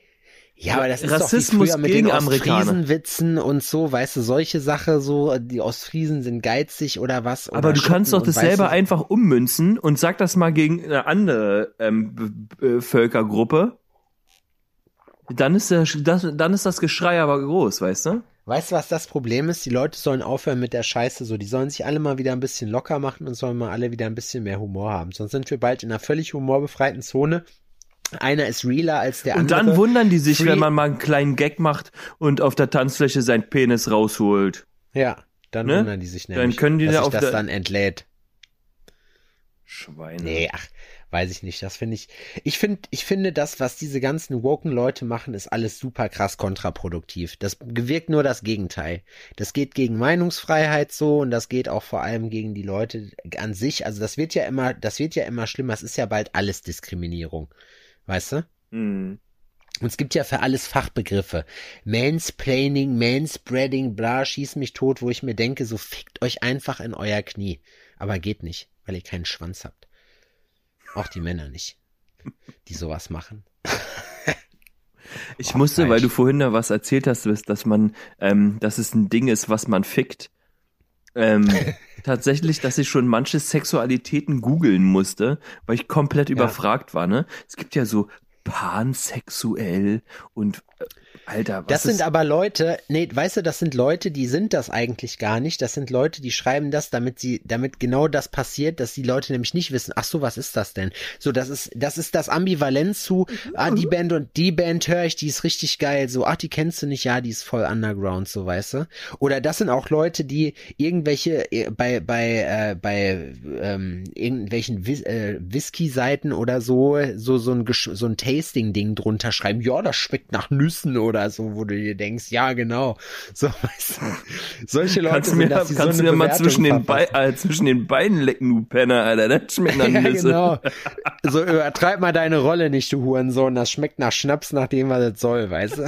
Ja, aber das ist Rassismus doch wie früher mit gegen den. Ostfriesenwitzen und so, weißt du, solche Sache so, die Ostfriesen sind geizig oder was. Oder Aber du kannst doch Schotten das selber einfach ummünzen und sag das mal gegen eine andere ähm, B- Völkergruppe. Dann ist, das, dann ist das Geschrei aber groß, weißt du? Weißt du, was das Problem ist? Die Leute sollen aufhören mit der Scheiße so. Die sollen sich alle mal wieder ein bisschen locker machen und sollen mal alle wieder ein bisschen mehr Humor haben. Sonst sind wir bald in einer völlig humorbefreiten Zone. Einer ist realer als der Und andere. dann wundern die sich, Free- wenn man mal einen kleinen Gag macht und auf der Tanzfläche seinen Penis rausholt. Ja, dann Ne? wundern die sich Dann nämlich, können die dass da sich auf das dann entlädt. Schweine. Nee, ach, weiß ich nicht. Das finde ich. Ich finde, ich finde das, was diese ganzen woken Leute machen, ist alles super krass kontraproduktiv. Das gewirkt nur das Gegenteil. Das geht gegen Meinungsfreiheit so und das geht auch vor allem gegen die Leute an sich. Also das wird ja immer, das wird ja immer schlimmer. Es ist ja bald alles Diskriminierung. Weißt du? Hm. Und es gibt ja für alles Fachbegriffe. Mansplaining, Manspreading, bla, schieß mich tot, wo ich mir denke, so fickt euch einfach in euer Knie. Aber geht nicht, weil ihr keinen Schwanz habt. Auch die Männer nicht, die sowas machen. *laughs* Ich Oh, musste, weil falsch. du vorhin da was erzählt hast, dass dass man, ähm, dass es ein Ding ist, was man fickt. Ähm, tatsächlich, dass ich schon manche Sexualitäten googeln musste, weil ich komplett überfragt war, ne? Es gibt ja so pansexuell und äh, Alter, was Das sind aber Leute, nee, weißt du, das sind Leute, die sind das eigentlich gar nicht. Das sind Leute, die schreiben das, damit sie, damit genau das passiert, dass die Leute nämlich nicht wissen, ach so, was ist das denn? So, das ist, das ist das Ambivalenz zu, ah, die Band und die Band höre ich, die ist richtig geil. So, ach, die kennst du nicht, ja, die ist voll underground, so, weißt du? Oder das sind auch Leute, die irgendwelche, äh, bei, bei, äh, bei, ähm, irgendwelchen Whis äh, Whisky-Seiten oder so, so, so ein, so ein Tasting-Ding drunter schreiben, ja, das schmeckt nach Nüssen oder so, wo du dir denkst, ja, genau. So, weißt du, solche Leute kannst du sind mir, das, die kannst so du mir mal zwischen den, äh, zwischen den Beinen lecken, du Penner, Alter, das schmeckt nach *laughs* Ja, Nüsse. genau. *laughs* So, übertreib mal deine Rolle nicht, du Hurensohn. Das schmeckt nach Schnaps, nach dem, was es soll, weißt du?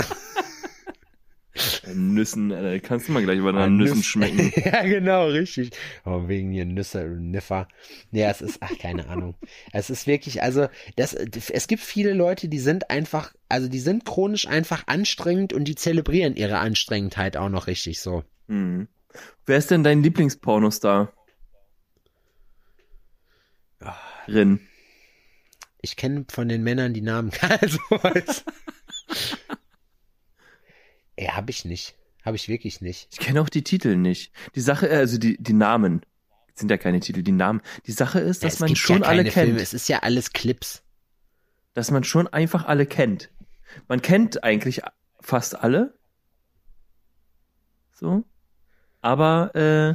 Nüssen, Alter, kannst du mal gleich über nach Ah, Nüssen Nüsse. schmecken. *laughs* ja, genau, richtig. Oh, wegen hier Nüsse, Niffer. Ja, es ist, ach, keine Ahnung. Es ist wirklich, also, das, es gibt viele Leute, die sind einfach, also, die sind chronisch einfach anstrengend und die zelebrieren ihre Anstrengendheit auch noch richtig so. Hm. Wer ist denn dein Lieblingspornostar? Rin. Ich kenne von den Männern die Namen, *laughs* also, *laughs* weiß. Ey, hab ich nicht. Hab ich wirklich nicht. Ich kenne auch die Titel nicht. Die Sache, äh, also die, die Namen. Das sind ja keine Titel, die Namen. Die Sache ist, dass es man schon ja alle kennt. Filme, es ist ja alles Clips. Dass man schon einfach alle kennt. Man kennt eigentlich fast alle. So. Aber äh,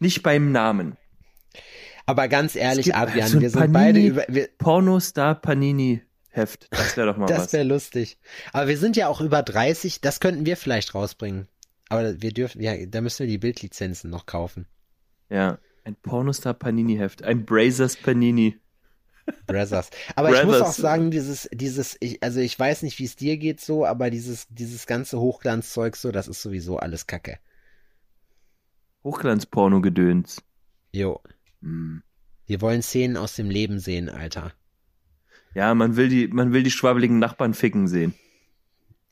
nicht beim Namen. Aber ganz ehrlich, Adrian, so wir sind Panini- beide über, wir, Pornostar Panini Heft. Das wäre doch mal *laughs* das was. wäre lustig. Aber wir sind ja auch über 30, das könnten wir vielleicht rausbringen. Aber wir dürfen, ja, da müssen wir die Bildlizenzen noch kaufen. Ja. Ein Pornostar Panini Heft. Ein Brazers Panini. Brothers. Aber ich muss Brothers. auch sagen, dieses, dieses, ich, also ich weiß nicht, wie es dir geht so, aber dieses, dieses ganze Hochglanzzeug so, das ist sowieso alles Kacke. Hochglanzporno-Gedöns. Jo. Hm. Wir wollen Szenen aus dem Leben sehen, Alter. Ja, man will die, man will die schwabbeligen Nachbarn ficken sehen.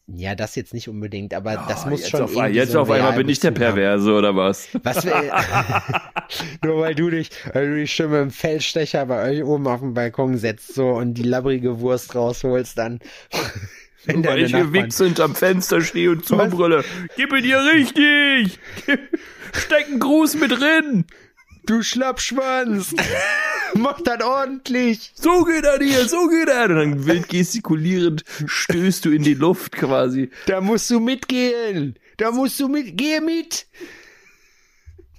Ja, das jetzt nicht unbedingt, aber das Ah, muss jetzt schon auf, Jetzt so auf einmal bin ich der haben. Perverse, oder was? Was wir, *laughs* nur weil du dich, weil du dich schon mit dem Feldstecher bei euch oben auf dem Balkon setzt so und die labbrige Wurst rausholst, dann *laughs* wenn Weil ich wichs hinterm Fenster stehe und *laughs* zubrülle. Gib ihn dir richtig! Steck einen Gruß mit drin! du Schlappschwanz, *laughs* mach das ordentlich. So geht er dir, so geht er! Und dann wild gestikulierend stößt du in die Luft quasi. Da musst du mitgehen, da musst du mit, geh mit.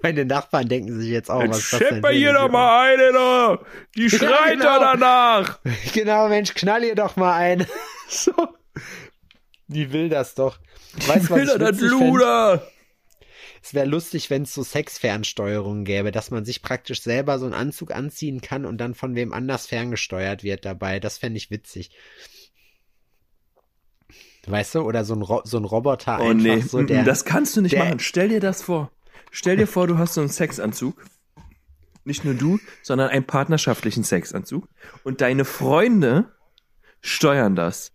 Meine Nachbarn denken sich jetzt auch, Jetzt was das denn schepp mal hier doch eine mal eine da! Die schreit genau. da danach! *laughs* Genau, Mensch, knall ihr doch mal ein. *laughs* so. Die will das doch. Weißt du, was Will er ich das witzig fänd? Es wäre lustig, wenn es so Sexfernsteuerungen gäbe, dass man sich praktisch selber so einen Anzug anziehen kann und dann von wem anders ferngesteuert wird dabei. Das fände ich witzig. Weißt du, oder so ein, Ro so ein Roboter Oh einfach nee, so der. das kannst du nicht der- machen. Stell dir das vor. Stell dir vor, du hast so einen Sexanzug. Nicht nur du, sondern einen partnerschaftlichen Sexanzug. Und deine Freunde steuern das.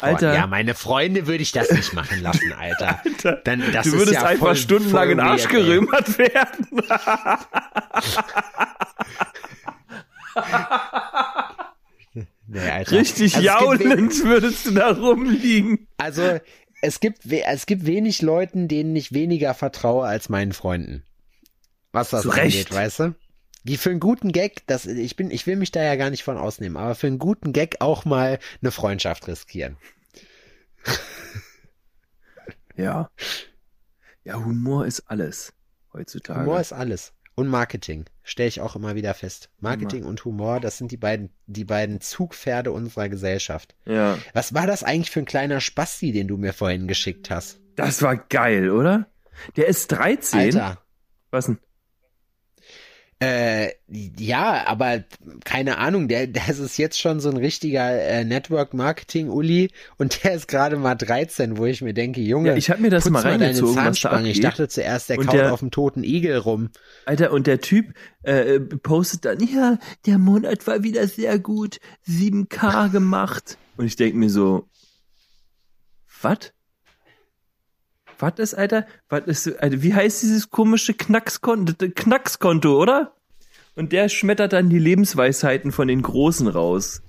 Alter, Ja, meine Freunde würde ich das nicht machen lassen, *laughs* Alter. Dann, das du ist würdest ja einfach voll, stundenlang voll in den Arsch gerümmert *laughs* werden. Nee, Alter. Richtig Also jaulend würdest du da rumliegen. Also, es gibt, es gibt wenig Leuten, denen ich weniger vertraue als meinen Freunden. Was das Zu angeht, Recht. weißt du? Die für einen guten Gag, das, ich bin, ich will mich da ja gar nicht von ausnehmen, aber für einen guten Gag auch mal eine Freundschaft riskieren. *laughs* Ja. Ja, Humor ist alles heutzutage. Humor ist alles. Und Marketing. Stelle ich auch immer wieder fest. Marketing und Humor, das sind die beiden, die beiden Zugpferde unserer Gesellschaft. ja. Was war das eigentlich für ein kleiner Spasti, den du mir vorhin geschickt hast? Das war geil, oder? Der ist 13. Alter. Was denn? Äh, ja, aber keine Ahnung, der, das ist jetzt schon so ein richtiger äh, Network-Marketing-Uli und der ist gerade mal 13, wo ich mir denke, Junge, Ja, ich hab mir das mal reingezogen, was da. Ich dachte zuerst, der Und kaut der- auf dem toten Igel rum. Alter, und der Typ äh, postet dann, ja, der Monat war wieder sehr gut, 7K gemacht. Und ich denk mir so, was? Was ist, Alter? Was ist, Alter, wie heißt dieses komische Knackskonto, Knackskonto, oder? Und der schmettert dann die Lebensweisheiten von den Großen raus.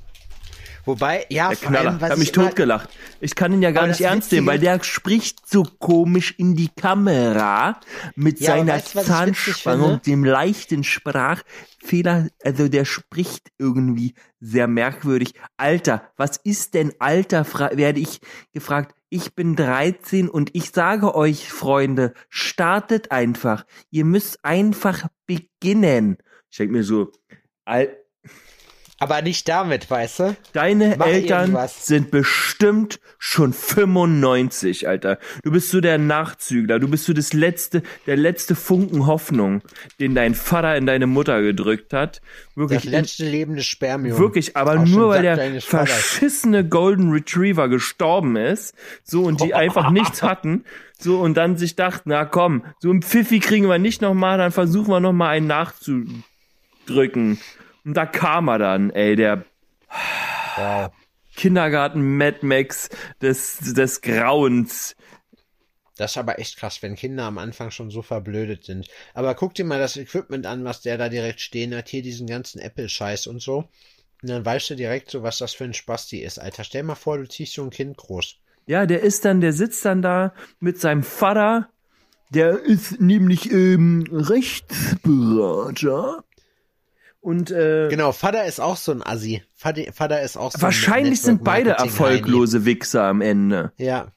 Wobei, ja, Der vor allem, was Hat mich totgelacht. Ich kann ihn ja gar nicht ernst nehmen, weil der spricht so komisch in die Kamera mit Ja, seiner weißt Zahnspange und dem leichten Sprachfehler. Also der spricht irgendwie sehr merkwürdig. Alter, was ist denn Alter? Werde ich gefragt. Ich bin 13 und ich sage euch, Freunde, startet einfach. Ihr müsst einfach beginnen. Ich denke mir so, Al Aber nicht damit, weißt du? Deine Mach Eltern irgendwas. sind bestimmt schon 95, Alter. Du bist so der Nachzügler. Du bist so das letzte, der letzte Funken Hoffnung, den dein Vater in deine Mutter gedrückt hat. Das Wirklich, letzte lebende Spermium. wirklich, aber dem nur weil der verschissene Golden Retriever gestorben ist, so und die *laughs* einfach nichts hatten, so und dann sich dachten, na komm, so ein Pfiffi kriegen wir nicht nochmal, dann versuchen wir nochmal einen nachzudrücken. Und da kam er dann, ey, der Wow. Kindergarten Mad Max des, des Grauens. Das ist aber echt krass, wenn Kinder am Anfang schon so verblödet sind. Aber guck dir mal das Equipment an, was der da direkt stehen hat. Hier diesen ganzen Apple-Scheiß und so. Und dann weißt du direkt so, was das für ein Spasti ist, Alter. Stell mal vor, du ziehst so ein Kind groß. Ja, der ist dann, der sitzt dann da mit seinem Vater. Der ist nämlich ähm, Rechtsberater. Und äh, Genau, Vater ist auch so ein Assi. Vater, Vater ist auch so ein wahrscheinlich sind beide erfolglose Wichser am Ende. Ja.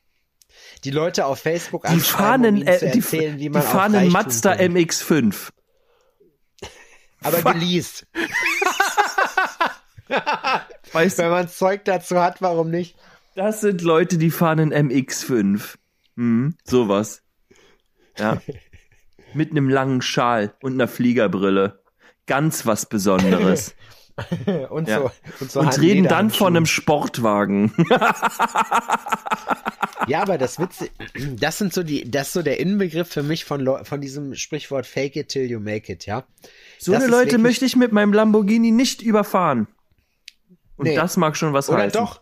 Die Leute auf Facebook Die fahren, um äh, die, erzählen, wie die man fahren einen Mazda kommt. MX5. Aber Fuck. geleast. *laughs* Weißt Wenn man Zeug dazu hat, warum nicht? das sind Leute, die fahren einen MX5. Hm, sowas. Ja. *laughs* Mit einem langen Schal und einer Fliegerbrille. Ganz was Besonderes. *laughs* Und Ja. so. Und, so und reden dann von einem Sportwagen. *laughs* Ja, aber das Witze, das sind so die, das ist so der Inbegriff für mich von, von diesem Sprichwort Fake it till you make it, ja. So Das eine Leute wirklich- möchte ich mit meinem Lamborghini nicht überfahren. Und Nee. das mag schon was Oder heißen. doch?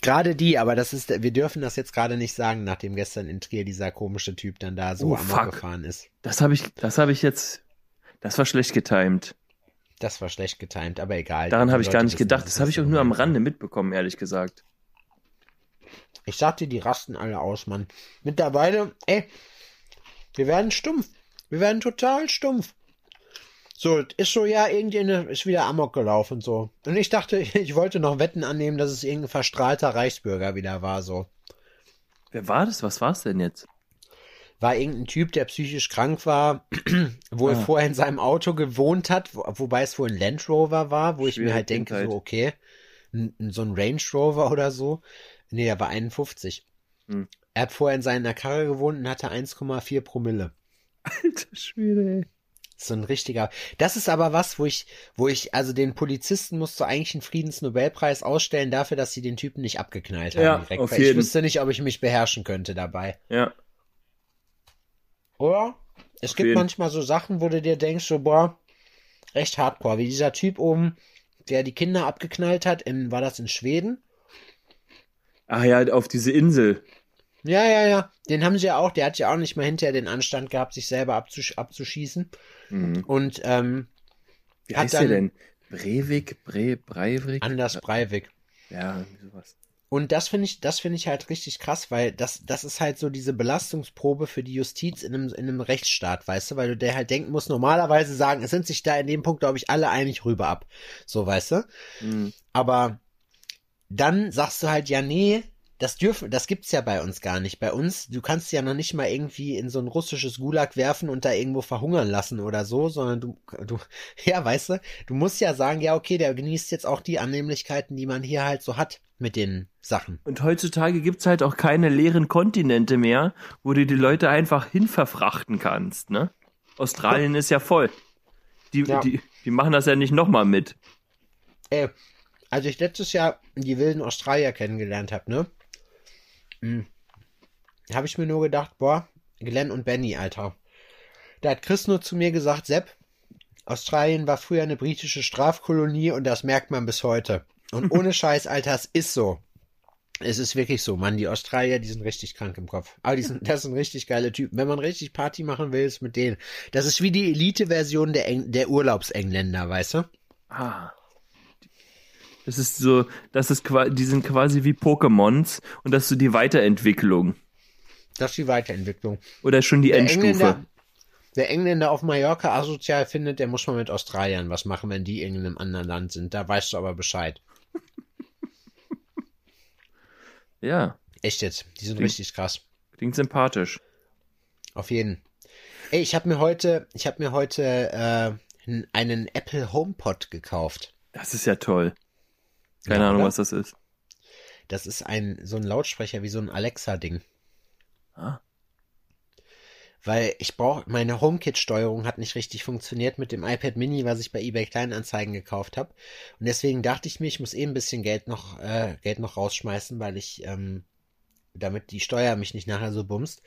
Gerade die, aber das ist, wir dürfen das jetzt gerade nicht sagen, nachdem gestern in Trier dieser komische Typ dann da so Oh, amok gefahren ist. Das habe ich, das habe ich jetzt, das war schlecht getimed. Das war schlecht getimt, aber egal. Daran habe ich gar nicht wissen, gedacht. dass Das habe ich auch nur am. Rande mitbekommen, ehrlich gesagt. Ich sag dir, die rasten alle aus, Mann. Mittlerweile, ey, wir werden stumpf. Wir werden total stumpf. So, ist so, ja, irgendjemand ist wieder Amok gelaufen, so. Und ich dachte, *laughs* ich wollte noch Wetten annehmen, dass es irgendein verstrahlter Reichsbürger wieder war, so. Wer war das? Was war es denn jetzt? War irgendein Typ, der psychisch krank war, *clears throat* wo er Ah. vorher in seinem Auto gewohnt hat, wo, wobei es wohl ein Land Rover war, wo ich mir halt denke, Kindheit. so, okay, so ein Range Rover oder so. Nee, er war 51. Hm. Er hat vorher in seiner Karre gewohnt und hatte 1,4 Promille. Alter Schwede, ey. So ein richtiger. Das ist aber was, wo ich, wo ich, also den Polizisten musst du eigentlich einen Friedensnobelpreis ausstellen dafür, dass sie den Typen nicht abgeknallt haben Ja, direkt. auf weil ich jeden. wüsste nicht, ob ich mich beherrschen könnte dabei. Ja. Oder? Es Auf gibt jeden. manchmal so Sachen, wo du dir denkst, so, boah, echt hardcore. Wie dieser Typ oben, der die Kinder abgeknallt hat, in, war das in Schweden? Ach ja, auf diese Insel. Ja, ja, ja. Den haben sie ja auch, der hat ja auch nicht mal hinterher den Anstand gehabt, sich selber abzusch abzuschießen. Mhm. Und ähm, Wie Hat heißt der denn? Breivik, Bre, Breivik? Anders Breivik. Ja, sowas. Und das finde ich, das finde ich halt richtig krass, weil das, das ist halt so diese Belastungsprobe für die Justiz in einem, in einem Rechtsstaat, weißt du, weil du der halt denken musst, normalerweise sagen, es sind sich da in dem Punkt, glaube ich, alle einig rüber ab. So, weißt du? Mhm. Aber dann sagst du halt, ja, nee, das dürfen, das gibt's ja bei uns gar nicht. Bei uns, du kannst ja noch nicht mal irgendwie in so ein russisches Gulag werfen und da irgendwo verhungern lassen oder so, sondern du, du, *laughs* ja, weißt du, du musst ja sagen, ja, okay, der genießt jetzt auch die Annehmlichkeiten, die man hier halt so hat mit den Sachen. Und heutzutage gibt's halt auch keine leeren Kontinente mehr, wo du die Leute einfach hinverfrachten kannst, ne? Australien ist ja voll. Die, Ja. die, die machen das ja nicht nochmal mit. Ey, als ich letztes Jahr die wilden Australier kennengelernt habe, ne? Habe ich mir nur gedacht, boah, Glenn und Benny, Alter. Da hat Chris nur zu mir gesagt, Sepp, Australien war früher eine britische Strafkolonie und das merkt man bis heute. Und ohne *laughs* Scheiß, Alter, es ist so. Es ist wirklich so, Mann. Die Australier, die sind richtig krank im Kopf. Aber die sind, das sind richtig geile Typen. Wenn man richtig Party machen will, ist mit denen. Das ist wie die Elite-Version der, Eng der Urlaubsengländer, weißt du? Ah. Das ist so, das ist quasi, die sind quasi wie Pokémons und das ist so die Weiterentwicklung. Das ist die Weiterentwicklung. Oder schon die Der Endstufe. Engländer, der Engländer auf Mallorca asozial findet, der muss mal mit Australiern was machen, wenn die in einem anderen Land sind. Da weißt du aber Bescheid. *laughs* Ja, Echt jetzt. Die sind Klingt- richtig krass. klingt sympathisch. Auf jeden. Ey, ich habe mir heute, ich habe mir heute äh, einen Apple HomePod gekauft. Das ist ja toll. Keine Ja, Ahnung, oder? was das ist. Das ist ein so ein Lautsprecher wie so ein Alexa-Ding. Ah. Weil ich brauche, meine HomeKit-Steuerung hat nicht richtig funktioniert mit dem iPad Mini, was ich bei eBay Kleinanzeigen gekauft habe. Und deswegen dachte ich mir, ich muss eh ein bisschen Geld noch, äh, Geld noch rausschmeißen, weil ich, ähm, damit die Steuer mich nicht nachher so bumst.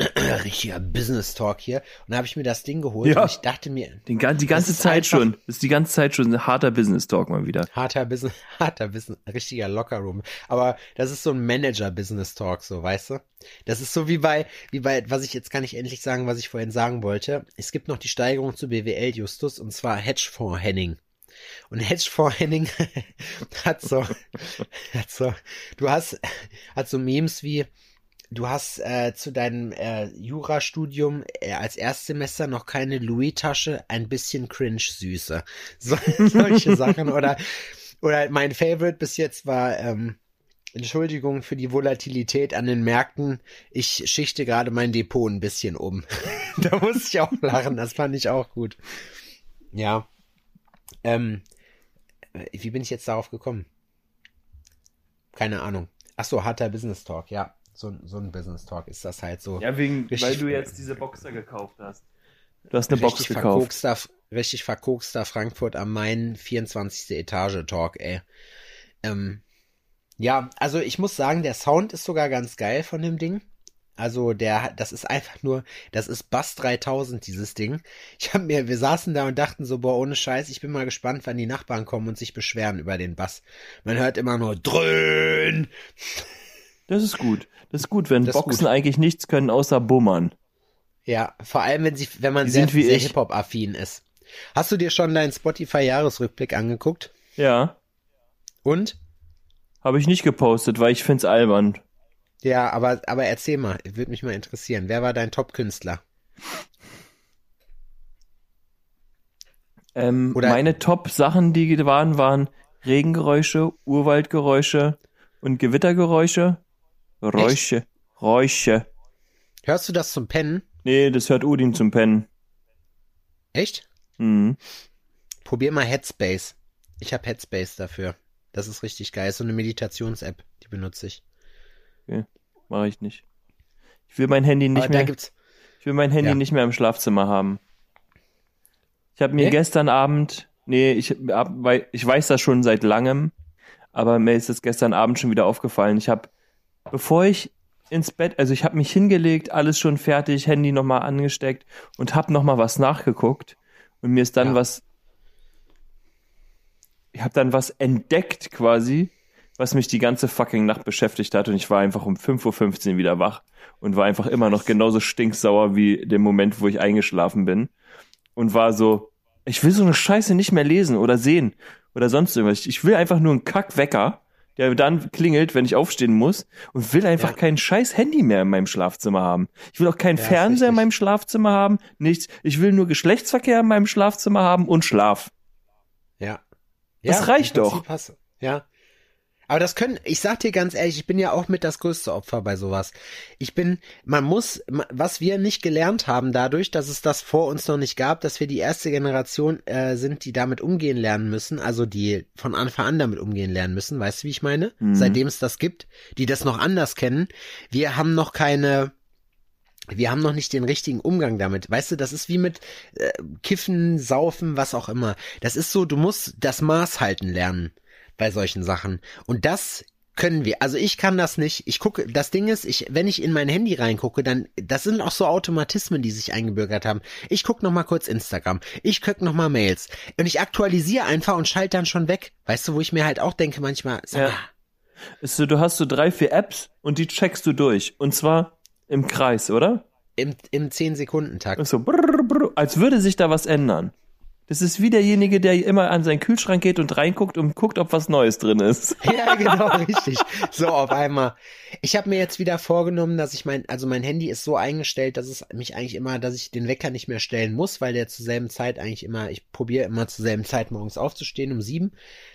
*clears throat* Richtiger Business Talk hier. Und da habe ich mir das Ding geholt Ja. und ich dachte mir, Den, die ganze Zeit schon. Ist die ganze Zeit schon ein harter Business Talk mal wieder. harter Business, *laughs* harter Business, richtiger Lockerroom. Aber das ist so ein Manager-Business-Talk, so, weißt du? Das ist so wie bei, wie bei, was ich jetzt kann ich endlich sagen, was ich vorhin sagen wollte. Es gibt noch die Steigerung zu BWL Justus und zwar Hedgefonds Henning. Und Hedgefonds Henning *laughs* hat so, *laughs* hat so, du hast, hat so Memes wie, du hast äh, zu deinem äh, Jurastudium äh, als Erstsemester noch keine Louis-Tasche, ein bisschen Cringe-Süße. *laughs* So, solche Sachen. Oder, oder mein Favorite bis jetzt war, ähm, Entschuldigung für die Volatilität an den Märkten. Ich schichte gerade mein Depot ein bisschen um. *laughs* da musste ich auch lachen. Das fand ich auch gut. Ja. Ähm, äh, wie bin ich jetzt darauf gekommen? Keine Ahnung. Ach so, harter Business Talk. Ja, so, so ein Business Talk ist das halt so. Ja, wegen, weil du jetzt diese Boxer gekauft hast. Du hast eine Box richtig gekauft. verkokster, richtig verkokster Frankfurt am Main 24. Etage Talk, ey. Ähm, ja, also ich muss sagen, der Sound ist sogar ganz geil von dem Ding. Also der, das ist einfach nur, das ist Bass 3000, dieses Ding. Ich hab mir, wir saßen da und dachten so, boah, ohne Scheiß, ich bin mal gespannt, wann die Nachbarn kommen und sich beschweren über den Bass. Man hört immer nur dröhn. Das ist gut. Das ist gut, wenn Das Boxen gut. eigentlich nichts können außer bummern. Ja, vor allem, wenn sie, wenn man Die sehr, sehr. Hip-Hop-affin ist. Hast du dir schon deinen Spotify-Jahresrückblick angeguckt? Ja, Und? habe ich nicht gepostet, weil ich find's albern. Ja, aber, aber erzähl mal, würde mich mal interessieren. Wer war dein Top-Künstler? Ähm, Oder- meine Top-Sachen, die waren, waren Regengeräusche, Urwaldgeräusche und Gewittergeräusche. Räusche. Räusche. Hörst du das zum Pennen? Nee, das hört Udin zum Pennen. Echt? Mhm. Probier mal Headspace. Ich habe Headspace dafür. Das ist richtig geil. Ist so eine Meditations-App, die benutze ich. Mache ich nicht. Ich will mein Handy nicht aber mehr. Ich will mein Handy Ja. nicht mehr im Schlafzimmer haben. Ich habe mir Nee? gestern Abend, nee, ich, ich weiß das schon seit langem, aber mir ist das gestern Abend schon wieder aufgefallen. Ich habe, bevor ich ins Bett, also ich habe mich hingelegt, alles schon fertig, Handy nochmal angesteckt und habe nochmal was nachgeguckt und mir ist dann Ja. was, ich habe dann was entdeckt quasi, was mich die ganze fucking Nacht beschäftigt hat und ich war einfach um 5.15 Uhr wieder wach und war einfach immer noch genauso stinksauer wie dem Moment, wo ich eingeschlafen bin und war so, ich will so eine Scheiße nicht mehr lesen oder sehen oder sonst irgendwas. Ich will einfach nur einen Kackwecker, der dann klingelt, wenn ich aufstehen muss und will einfach Ja. kein scheiß Handy mehr in meinem Schlafzimmer haben. Ich will auch keinen Ja, Fernseher in meinem Schlafzimmer haben, nichts. Ich will nur Geschlechtsverkehr in meinem Schlafzimmer haben und Schlaf. Ja. Das reicht doch. Hast- Ja. Aber das können, ich sag dir ganz ehrlich, ich bin ja auch mit das größte Opfer bei sowas. Ich bin, man muss, was wir nicht gelernt haben dadurch, dass es das vor uns noch nicht gab, dass wir die erste Generation äh, sind, die damit umgehen lernen müssen, also die von Anfang an damit umgehen lernen müssen, weißt du, wie ich meine? Mhm. Seitdem es das gibt, die das noch anders kennen. Wir haben noch keine, wir haben noch nicht den richtigen Umgang damit. Weißt du, das ist wie mit äh, Kiffen, Saufen, was auch immer. Das ist so, du musst das Maß halten lernen bei solchen Sachen. Und das können wir. Also ich kann das nicht. Ich gucke, das Ding ist, ich, wenn ich in mein Handy reingucke, dann, das sind auch so Automatismen, die sich eingebürgert haben. Ich gucke noch mal kurz Instagram. Ich gucke noch mal Mails. Und ich aktualisiere einfach und schalte dann schon weg. Weißt du, wo ich mir halt auch denke manchmal, sag Ja. so, du hast so drei, vier Apps und die checkst du durch. Und zwar im Kreis, oder? im, im 10-Sekunden-Takt. Und so, brrr, brrr, als würde sich da was ändern. Das ist wie derjenige, der immer an seinen Kühlschrank geht und reinguckt und guckt, ob was Neues drin ist. *laughs* Ja, genau, richtig. So auf einmal. Ich habe mir jetzt wieder vorgenommen, dass ich mein, also mein Handy ist so eingestellt, dass es mich eigentlich immer, dass ich den Wecker nicht mehr stellen muss, weil der zur selben Zeit eigentlich immer, ich probiere immer zur selben Zeit morgens aufzustehen um sieben,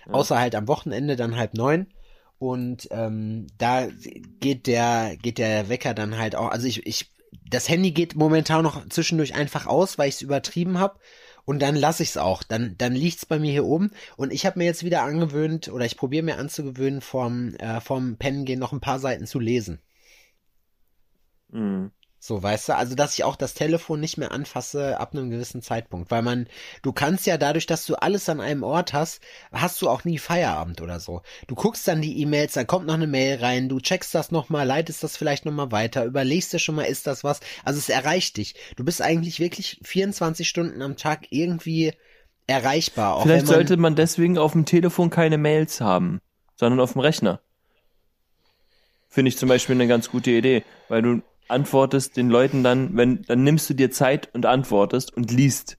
außer halt am Wochenende dann halb neun. Und ähm, da geht der, geht der Wecker dann halt auch, also ich, ich, das Handy geht momentan noch zwischendurch einfach aus, weil ich es übertrieben habe. Und dann lasse ich es auch. Dann, dann liegt's bei mir hier oben. Und ich habe mir jetzt wieder angewöhnt, oder ich probiere mir anzugewöhnen, vorm, äh, vorm Pennen gehen noch ein paar Seiten zu lesen. Hm. So, weißt du, also dass ich auch das Telefon nicht mehr anfasse ab einem gewissen Zeitpunkt, weil man, du kannst ja dadurch, dass du alles an einem Ort hast, hast du auch nie Feierabend oder so. Du guckst dann die E-Mails, dann kommt noch eine Mail rein, du checkst das nochmal, leitest das vielleicht nochmal weiter, überlegst dir schon mal, ist das was? Also es erreicht dich. Du bist eigentlich wirklich 24 Stunden am Tag irgendwie erreichbar. Vielleicht man, sollte man deswegen auf dem Telefon keine Mails haben, sondern auf dem Rechner. Finde ich zum Beispiel eine ganz gute Idee, weil du antwortest den Leuten dann, wenn, dann nimmst du dir Zeit und antwortest und liest.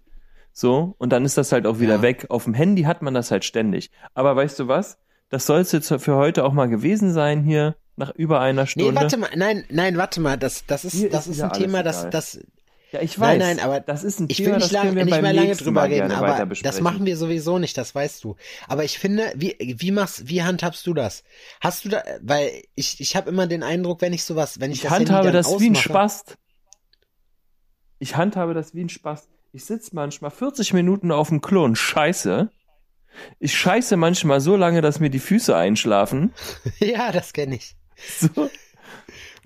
So, und dann ist das halt auch wieder Ja. weg. Auf dem Handy hat man das halt ständig. Aber weißt du was? Das soll es jetzt für heute auch mal gewesen sein hier, nach über einer Stunde. Nee, warte mal, nein, nein, warte mal, das, das ist, Mir das ist ist ein Thema, alles das, egal. das, ja, ich Nein, weiß. nein, aber das ist ein ich Thema, will nicht, das lang, wir nicht mehr lange drüber Mal reden, aber das machen wir sowieso nicht, das weißt du. Aber ich finde, wie, wie machst, wie handhabst du das? Hast du da, weil ich, ich habe immer den Eindruck, wenn ich sowas, wenn ich, Ich das handhabe das wie ein ausmache- Spast. Ich handhabe das wie ein Spast. Ich sitz manchmal 40 Minuten auf dem Klo und scheiße. Ich scheiße manchmal so lange, dass mir die Füße einschlafen. *laughs* ja, das kenne ich. So.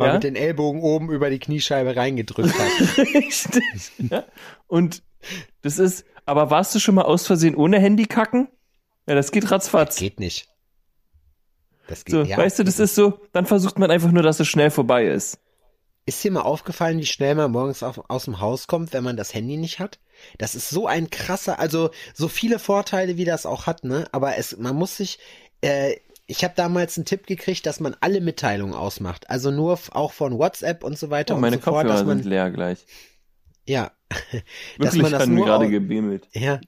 Mal Ja? mit den Ellbogen oben über die Kniescheibe reingedrückt hat. *laughs* Richtig. Ja? Und das ist, aber warst du schon mal aus Versehen ohne Handy kacken? Ja, das geht ratzfatz. geht nicht. Das geht, So, ja. weißt du, das ist so, dann versucht man einfach nur, dass es schnell vorbei ist. Ist dir mal aufgefallen, wie schnell man morgens auf, aus dem Haus kommt, wenn man das Handy nicht hat? Das ist so ein krasser, also so viele Vorteile, wie das auch hat, ne? Aber es, man muss sich, äh, ich habe damals einen Tipp gekriegt, dass man alle Mitteilungen ausmacht. Also nur auch von WhatsApp und so weiter Oh, meine und so fort, Kopfhörer dass man, sind leer gleich. ja, *laughs* dass Wirklich man das nur, gerade gebimmelt. ja,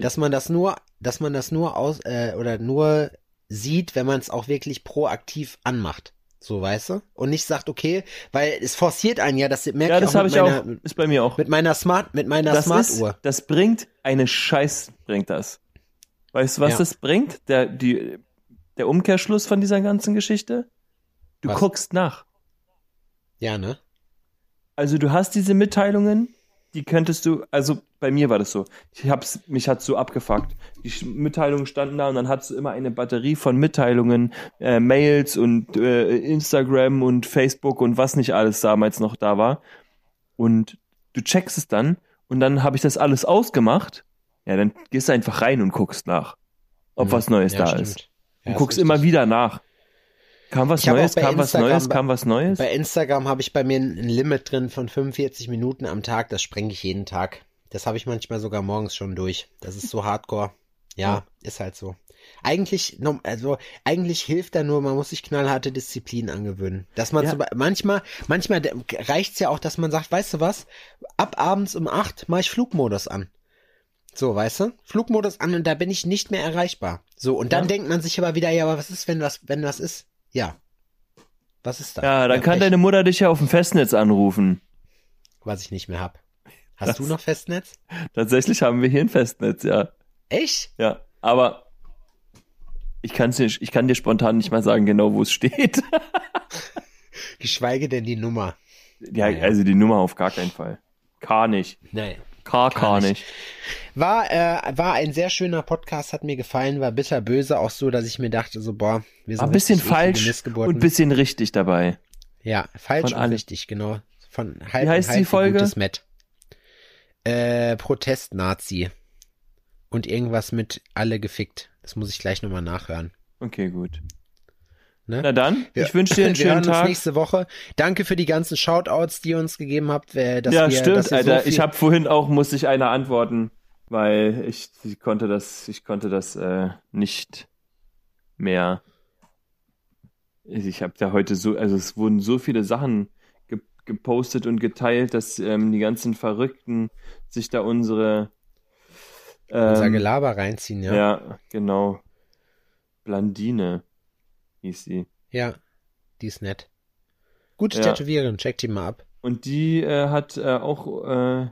dass man das nur, dass man das nur aus, äh, oder nur sieht, wenn man es auch wirklich proaktiv anmacht. So, weißt du? Und nicht sagt, okay, weil es forciert einen ja, das merke Ja, das habe ich meiner, auch. Ist bei mir auch. mit meiner Smart, mit meiner das ist, Smartuhr. das bringt eine Scheiß, bringt das. Weißt du, was Ja. das bringt? Der, die, der Umkehrschluss von dieser ganzen Geschichte? Du Was? guckst nach. Ja, ne? Also du hast diese Mitteilungen, die könntest du, also bei mir war das so. Ich hab's, mich hat's so abgefuckt. Die Mitteilungen standen da und dann hattest du immer eine Batterie von Mitteilungen, äh, Mails und äh, Instagram und Facebook und was nicht alles damals noch da war. Und du checkst es dann und dann habe ich das alles ausgemacht. Ja, dann gehst du einfach rein und guckst nach, ob Mhm. was Neues ja, da stimmt. ist. Ja, Und guckst richtig. immer wieder nach. Kam was Neues, kam was Instagram Neues, bei- kam was Neues? Bei Instagram habe ich bei mir ein Limit drin von 45 Minuten am Tag, das sprenge ich jeden Tag. Das habe ich manchmal sogar morgens schon durch. Das ist so hardcore. Ja, ist halt so. Eigentlich, also eigentlich hilft da nur, man muss sich knallharte Disziplin angewöhnen. Dass man Ja. zum manchmal, manchmal reicht's ja auch, dass man sagt, weißt du was, ab abends um acht mache ich Flugmodus an. So, weißt du? Flugmodus an und da bin ich nicht mehr erreichbar. So, und dann Ja. denkt man sich aber wieder, ja, aber was ist, wenn was, wenn was ist? Ja. Was ist da? Ja, dann kann Pech, deine Mutter dich ja auf dem Festnetz anrufen. Was ich nicht mehr hab. Hast Das- du noch Festnetz? Tatsächlich haben wir hier ein Festnetz, ja. Echt? Ja, aber ich, kann's nicht, ich kann dir spontan nicht mal sagen, genau wo es steht. Geschweige denn die Nummer. ja, Naja. also die Nummer auf gar keinen Fall. K nicht. Nein. K, Gar K nicht. War, äh, war ein sehr schöner Podcast, hat mir gefallen, war bitterböse, auch so, dass ich mir dachte, so, boah, wir sind ein bisschen falsch und ein bisschen richtig dabei. Ja, falsch Von und richtig, genau. Von halb heißt und halb die Folge? Gutes Met. Äh, Protest-Nazi. Und irgendwas mit alle gefickt. Das muss ich gleich nochmal nachhören. Okay, gut. Ne? Na dann, Ja. ich wünsche dir einen *laughs* wir schönen hören uns Tag. nächste Woche. Danke für die ganzen Shoutouts, die ihr uns gegeben habt. äh, Dass ja, wir, stimmt, dass Alter. So viel, ich habe vorhin auch, musste ich einer antworten, weil ich, ich konnte das, ich konnte das äh, nicht mehr. Ich habe da heute so, also es wurden so viele Sachen ge gepostet und geteilt, dass ähm, die ganzen Verrückten sich da unsere unser ähm, Gelaber reinziehen, ja. ja. genau. Blandine hieß sie. Ja, die ist nett. Gute Ja. Tätowiererin, check die mal ab. Und die äh, hat äh, auch äh,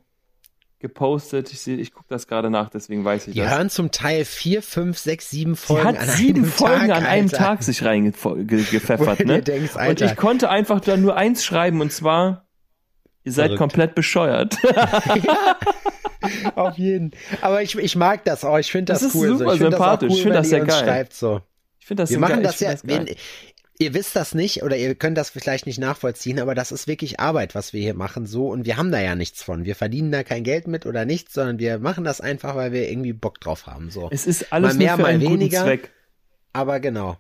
gepostet. Ich ich gucke das gerade nach, deswegen weiß ich Die das. hören zum Teil vier, fünf, sechs, sieben Sie Folgen hat an sieben einem Folgen Tag, an einem Alter. Tag sich reingepfeffert, *laughs* ne? denkst, Und ich konnte einfach da nur eins schreiben und zwar, ihr seid Verrückt. komplett bescheuert. *laughs* Auf jeden. Aber ich, ich mag das auch. Ich finde das, Das ist cool. so. super ich finde das cool, Ich find wenn das sehr geil. schreibt so. Finde das Wir machen geil. das ja, das wenn, ihr wisst das nicht oder ihr könnt das vielleicht nicht nachvollziehen, aber das ist wirklich Arbeit, was wir hier machen so und wir haben da ja nichts von. Wir verdienen da kein Geld mit oder nichts, sondern wir machen das einfach, weil wir irgendwie Bock drauf haben so. es ist alles mal mehr, für mal weniger. Zweck. Aber genau.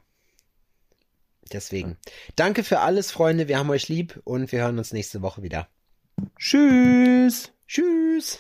Deswegen. Danke für alles, Freunde. Wir haben euch lieb und wir hören uns nächste Woche wieder. Tschüss. Tschüss.